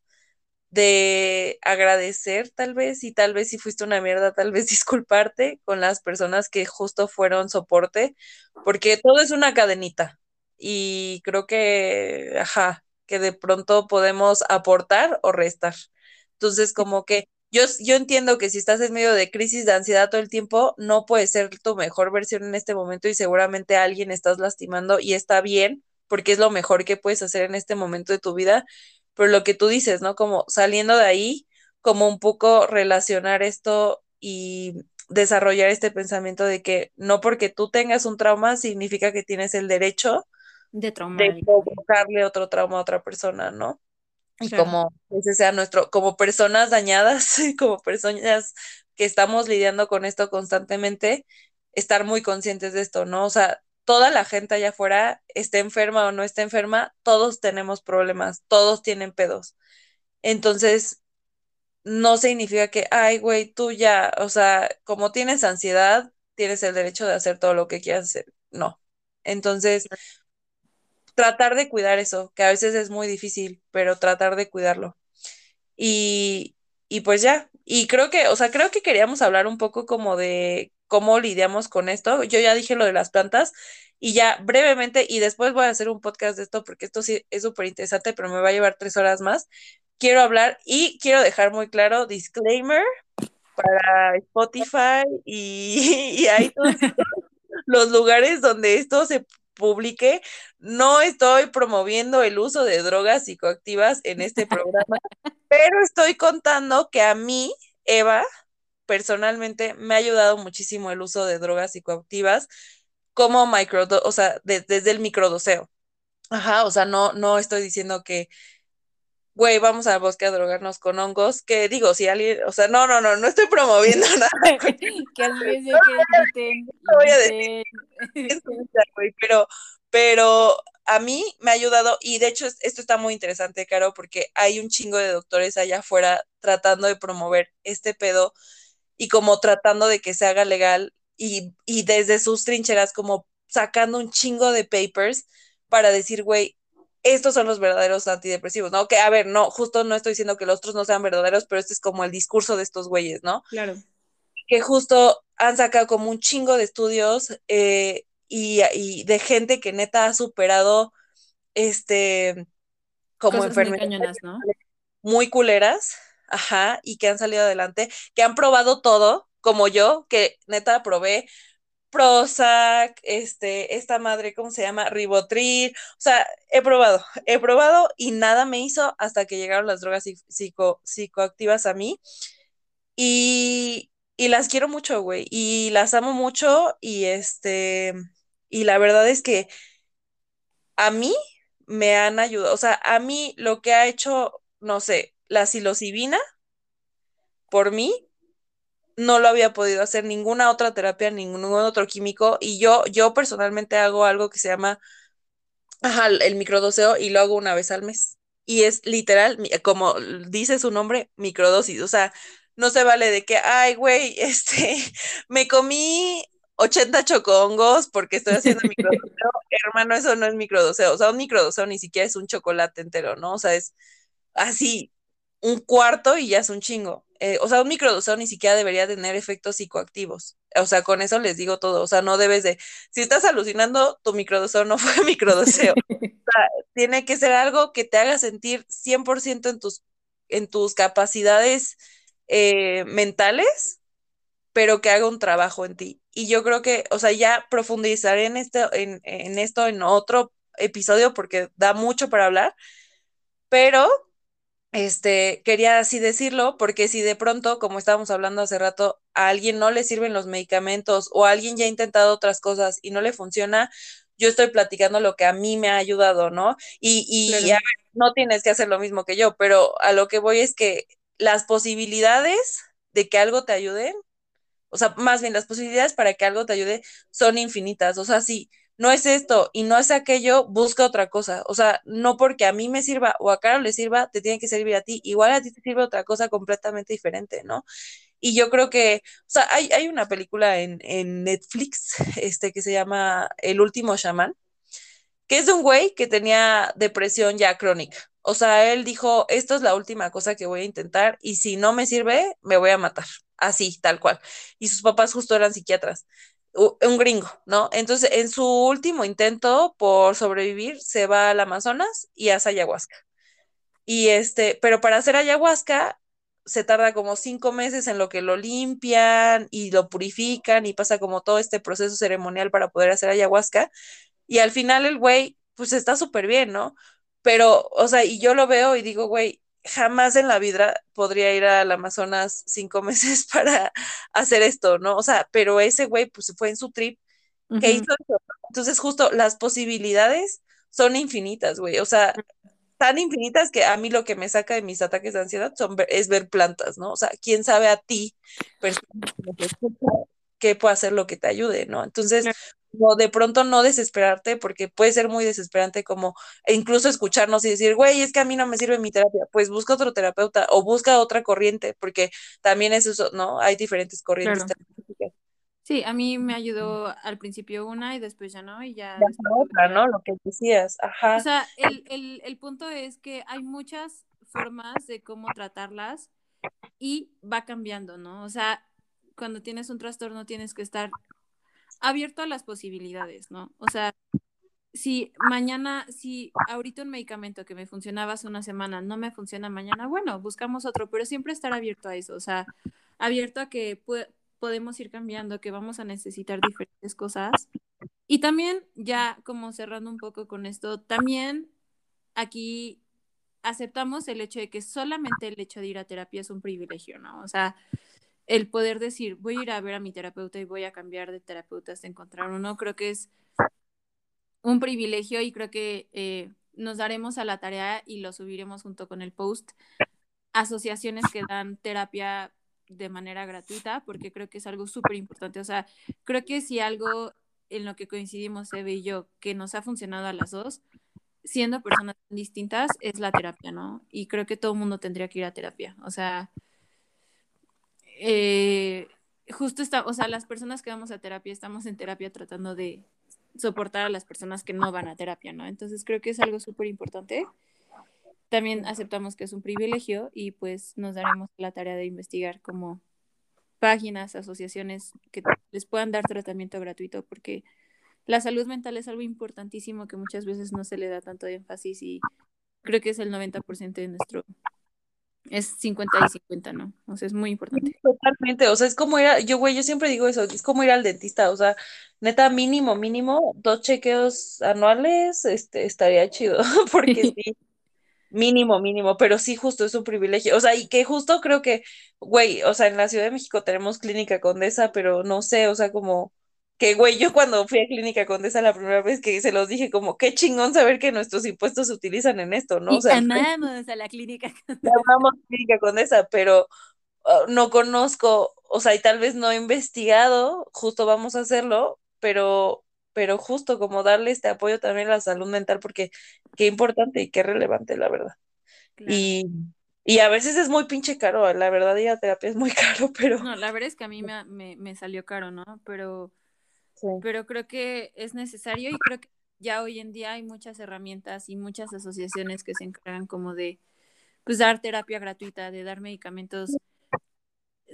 de agradecer tal vez y tal vez si fuiste una mierda, tal vez disculparte con las personas que justo fueron soporte, porque todo es una cadenita y creo que, ajá, que de pronto podemos aportar o restar. Entonces, como que yo, yo entiendo que si estás en medio de crisis de ansiedad todo el tiempo, no puede ser tu mejor versión en este momento y seguramente a alguien estás lastimando y está bien porque es lo mejor que puedes hacer en este momento de tu vida, pero lo que tú dices, ¿no? Como saliendo de ahí, como un poco relacionar esto y desarrollar este pensamiento de que no porque tú tengas un trauma significa que tienes el derecho de, de provocarle otro trauma a otra persona, ¿no? Y como ese sea nuestro, como personas dañadas, como personas que estamos lidiando con esto constantemente, estar muy conscientes de esto, ¿no? O sea, toda la gente allá afuera, esté enferma o no esté enferma, todos tenemos problemas, todos tienen pedos. Entonces, no significa que, ay, güey, tú ya, o sea, como tienes ansiedad, tienes el derecho de hacer todo lo que quieras hacer. No. Entonces, tratar de cuidar eso, que a veces es muy difícil, pero tratar de cuidarlo. Y, y pues ya, y creo que, o sea, creo que queríamos hablar un poco como de cómo lidiamos con esto. Yo ya dije lo de las plantas y ya brevemente, y después voy a hacer un podcast de esto porque esto sí es súper interesante, pero me va a llevar tres horas más. Quiero hablar y quiero dejar muy claro, disclaimer para Spotify y, y todos los lugares donde esto se publique, no estoy promoviendo el uso de drogas psicoactivas en este programa, pero estoy contando que a mí, Eva, personalmente me ha ayudado muchísimo el uso de drogas psicoactivas como micro, o sea, desde el microdoseo. Ajá, o sea, no, no estoy diciendo que, güey, vamos al bosque a drogarnos con hongos, que digo, si alguien, o sea, no, no, no, no estoy promoviendo nada. que alguien se que voy a decir, pero, pero a mí me ha ayudado, y de hecho esto está muy interesante, Caro, porque hay un chingo de doctores allá afuera tratando de promover este pedo y como tratando de que se haga legal y, desde sus trincheras como sacando un chingo de papers para decir, güey, estos son los verdaderos antidepresivos, ¿no? Que, a ver, no, justo no estoy diciendo que los otros no sean verdaderos, pero este es como el discurso de estos güeyes, ¿no? Claro. Que justo han sacado como un chingo de estudios eh, y, de gente que neta ha superado este como enfermedades ¿no? muy culeras, ajá, y que han salido adelante, que han probado todo, como yo, que neta probé Prozac, este, esta madre, ¿cómo se llama? Ribotril, o sea, he probado, he probado y nada me hizo hasta que llegaron las drogas psico, psicoactivas a mí. Y, y las quiero mucho, güey, y las amo mucho y este, y la verdad es que a mí me han ayudado, o sea, a mí lo que ha hecho, no sé, la psilocibina por mí no lo había podido hacer ninguna otra terapia, ningún otro químico, y yo, yo personalmente hago algo que se llama ajá, el microdoseo y lo hago una vez al mes. Y es literal, como dice su nombre, microdosis. O sea, no se vale de que, ay, güey, este, me comí 80 chocongos porque estoy haciendo microdoseo. Hermano, eso no es microdoseo. O sea, un microdoseo ni siquiera es un chocolate entero, ¿no? O sea, es así, un cuarto y ya es un chingo. Eh, o sea, un microdoseo ni siquiera debería tener efectos psicoactivos. O sea, con eso les digo todo. O sea, no debes de, si estás alucinando, tu microdoseo no fue microdoseo. o sea, tiene que ser algo que te haga sentir 100% en tus, en tus capacidades eh, mentales, pero que haga un trabajo en ti. Y yo creo que, o sea, ya profundizaré en esto, en, en esto en otro episodio porque da mucho para hablar, pero este, quería así decirlo, porque si de pronto, como estábamos hablando hace rato, a alguien no le sirven los medicamentos o alguien ya ha intentado otras cosas y no le funciona, yo estoy platicando lo que a mí me ha ayudado, ¿no? Y, y no tienes que hacer lo mismo que yo, pero a lo que voy es que las posibilidades de que algo te ayude, o sea, más bien las posibilidades para que algo te ayude son infinitas, o sea, sí no es esto y no es aquello, busca otra cosa. O sea, no porque a mí me sirva o a Carol le sirva, te tiene que servir a ti. Igual a ti te sirve otra cosa completamente diferente, ¿no? Y yo creo que, o sea, hay, hay una película en, en Netflix este, que se llama El último chamán, que es de un güey que tenía depresión ya crónica. O sea, él dijo, esto es la última cosa que voy a intentar y si no me sirve, me voy a matar. Así, tal cual. Y sus papás justo eran psiquiatras un gringo, ¿no? Entonces, en su último intento por sobrevivir, se va al Amazonas y hace ayahuasca. Y este, pero para hacer ayahuasca se tarda como cinco meses en lo que lo limpian y lo purifican y pasa como todo este proceso ceremonial para poder hacer ayahuasca. Y al final el güey, pues está súper bien, ¿no? Pero, o sea, y yo lo veo y digo, güey, jamás en la vida podría ir al Amazonas cinco meses para hacer esto, ¿no? O sea, pero ese güey pues fue en su trip que hizo eso. Entonces justo las posibilidades son infinitas, güey. O sea, tan infinitas que a mí lo que me saca de mis ataques de ansiedad son es ver plantas, ¿no? O sea, quién sabe a ti, qué puede hacer lo que te ayude, ¿no? Entonces, o de pronto no desesperarte, porque puede ser muy desesperante como e incluso escucharnos y decir, güey, es que a mí no me sirve mi terapia, pues busca otro terapeuta o busca otra corriente, porque también es eso, ¿no? Hay diferentes corrientes terapéuticas. Sí, a mí me ayudó al principio una y después ya no, y ya... otra, ¿no? Lo que decías, ajá. O sea, el, el, el punto es que hay muchas formas de cómo tratarlas y va cambiando, ¿no? O sea, cuando tienes un trastorno tienes que estar abierto a las posibilidades, ¿no? O sea, si mañana, si ahorita un medicamento que me funcionaba hace una semana no me funciona mañana, bueno, buscamos otro, pero siempre estar abierto a eso, o sea, abierto a que podemos ir cambiando, que vamos a necesitar diferentes cosas. Y también, ya como cerrando un poco con esto, también aquí aceptamos el hecho de que solamente el hecho de ir a terapia es un privilegio, ¿no? O sea, el poder decir, voy a ir a ver a mi terapeuta y voy a cambiar de terapeuta hasta encontrar uno, creo que es un privilegio y creo que eh, nos daremos a la tarea y lo subiremos junto con el post, asociaciones que dan terapia de manera gratuita, porque creo que es algo súper importante. O sea, creo que si algo en lo que coincidimos Eve y yo, que nos ha funcionado a las dos, siendo personas distintas, es la terapia, ¿no? Y creo que todo el mundo tendría que ir a terapia. O sea, eh, justo está, o sea, las personas que vamos a terapia, estamos en terapia tratando de soportar a las personas que no van a terapia, ¿no? Entonces creo que es algo súper importante. También aceptamos que es un privilegio y pues nos daremos la tarea de investigar como páginas, asociaciones que les puedan dar tratamiento gratuito porque la salud mental es algo importantísimo que muchas veces no se le da tanto énfasis y creo que es el 90% de nuestro es 50 y 50, ¿no? O sea, es muy importante. Totalmente, o sea, es como ir a, yo, güey, yo siempre digo eso, es como ir al dentista, o sea, neta, mínimo, mínimo, dos chequeos anuales, este, estaría chido, porque sí, mínimo, mínimo, pero sí, justo es un privilegio, o sea, y que justo creo que, güey, o sea, en la Ciudad de México tenemos Clínica Condesa, pero no sé, o sea, como que, güey, yo cuando fui a Clínica Condesa la primera vez que se los dije, como, qué chingón saber que nuestros impuestos se utilizan en esto, ¿no? o sea, amamos a la Clínica Condesa. Amamos Clínica Condesa, pero uh, no conozco, o sea, y tal vez no he investigado, justo vamos a hacerlo, pero, pero justo como darle este apoyo también a la salud mental, porque qué importante y qué relevante, la verdad. Y, y a veces es muy pinche caro, la verdad, ir a terapia es muy caro, pero... No, la verdad es que a mí me, me, me salió caro, ¿no? Pero pero creo que es necesario y creo que ya hoy en día hay muchas herramientas y muchas asociaciones que se encargan como de pues dar terapia gratuita, de dar medicamentos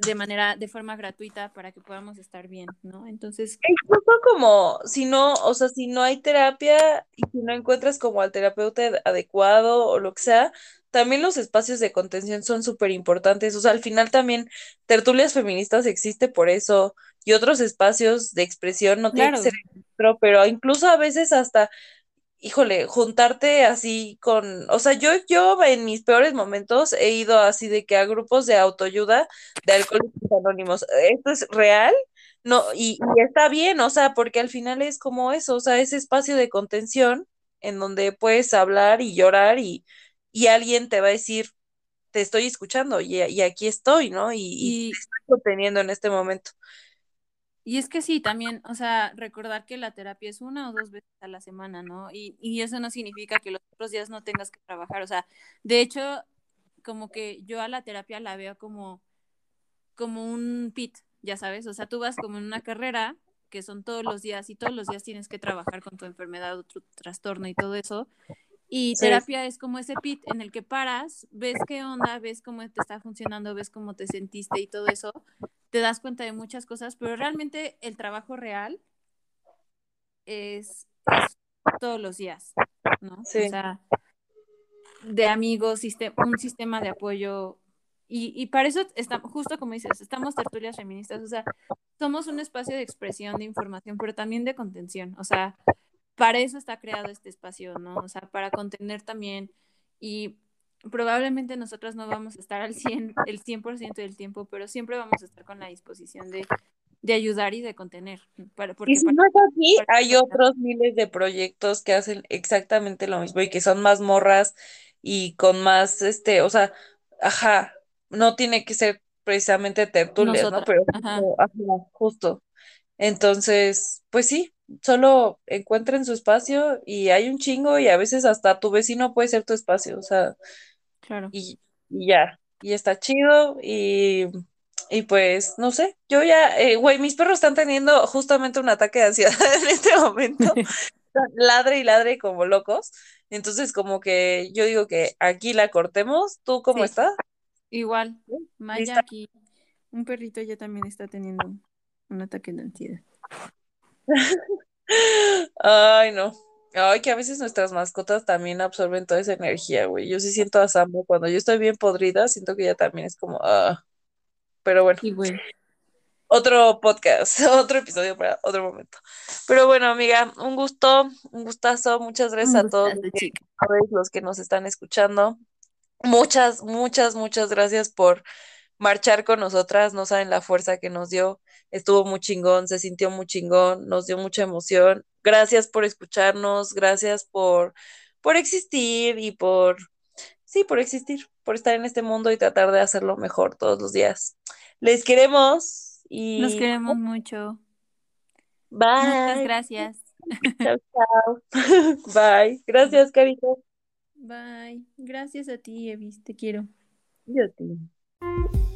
de manera, de forma gratuita para que podamos estar bien, ¿no? Entonces. Incluso como si no, o sea, si no hay terapia y si no encuentras como al terapeuta adecuado o lo que sea, también los espacios de contención son súper importantes. O sea, al final también tertulias feministas existe por eso y otros espacios de expresión no tienen que ser pero incluso a veces hasta, híjole, juntarte así con, o sea, yo, yo en mis peores momentos he ido así de que a grupos de autoayuda de alcohólicos anónimos. ¿Esto es real? No, y, y está bien, o sea, porque al final es como eso, o sea, ese espacio de contención en donde puedes hablar y llorar y y alguien te va a decir, te estoy escuchando y, aquí estoy, ¿no? Y, te estoy conteniendo en este momento. Y es que sí, también, o sea, recordar que la terapia es una o dos veces a la semana, ¿no? Y, y eso no significa que los otros días no tengas que trabajar, o sea, de hecho, como que yo a la terapia la veo como, como un pit, ya sabes, o sea, tú vas como en una carrera que son todos los días y todos los días tienes que trabajar con tu enfermedad o tu trastorno y todo eso. Y terapia es como ese pit en el que paras, ves qué onda, ves cómo te está funcionando, ves cómo te sentiste y todo eso, te das cuenta de muchas cosas, pero realmente el trabajo real es, todos los días, ¿no? O sea, de amigos, un sistema de apoyo. Y, y para eso, estamos, justo como dices, estamos tertulias feministas, o sea, somos un espacio de expresión, de información, pero también de contención, o sea, para eso está creado este espacio, ¿no? O sea, para contener también y probablemente nosotros no vamos a estar al 100, el 100% del tiempo, pero siempre vamos a estar con la disposición de, de ayudar y de contener. Para, porque y si no es aquí, hay otros miles de proyectos que hacen exactamente lo mismo y que son más morras y con más, este, o sea, ajá, no tiene que ser precisamente tertulias, ¿no? Pero justo. Entonces, pues sí, solo encuentren su espacio y hay un chingo y a veces hasta tu vecino puede ser tu espacio, o sea, claro. Y, ya, y está chido y, y pues, no sé, yo ya, eh, güey, mis perros están teniendo justamente un ataque de ansiedad en este momento, ladre y ladre como locos, entonces como que yo digo que aquí la cortemos, ¿tú cómo estás? Igual, Maya aquí, un perrito ya también está teniendo un ataque de ansiedad. Ay, no. Ay, que a veces nuestras mascotas también absorben toda esa energía, güey. Yo sí siento a Sambo cuando yo estoy bien podrida, siento que ella también es como, ah. Pero bueno. Otro podcast, otro episodio para otro momento. Pero bueno, amiga, un gusto, un gustazo. Muchas gracias a todos los que nos están escuchando. Muchas, muchas, muchas gracias por marchar con nosotras. No saben la fuerza que nos dio estuvo muy chingón, se sintió muy chingón, nos dio mucha emoción. Gracias por escucharnos, gracias por, por existir y por, sí, por existir, por estar en este mundo y tratar de hacerlo mejor todos los días. Les queremos y... Nos queremos mucho. Bye. Muchas gracias. Chao, chao. Bye. Gracias, Carito. Bye. Gracias a ti, Evis. Te quiero. Yo a ti.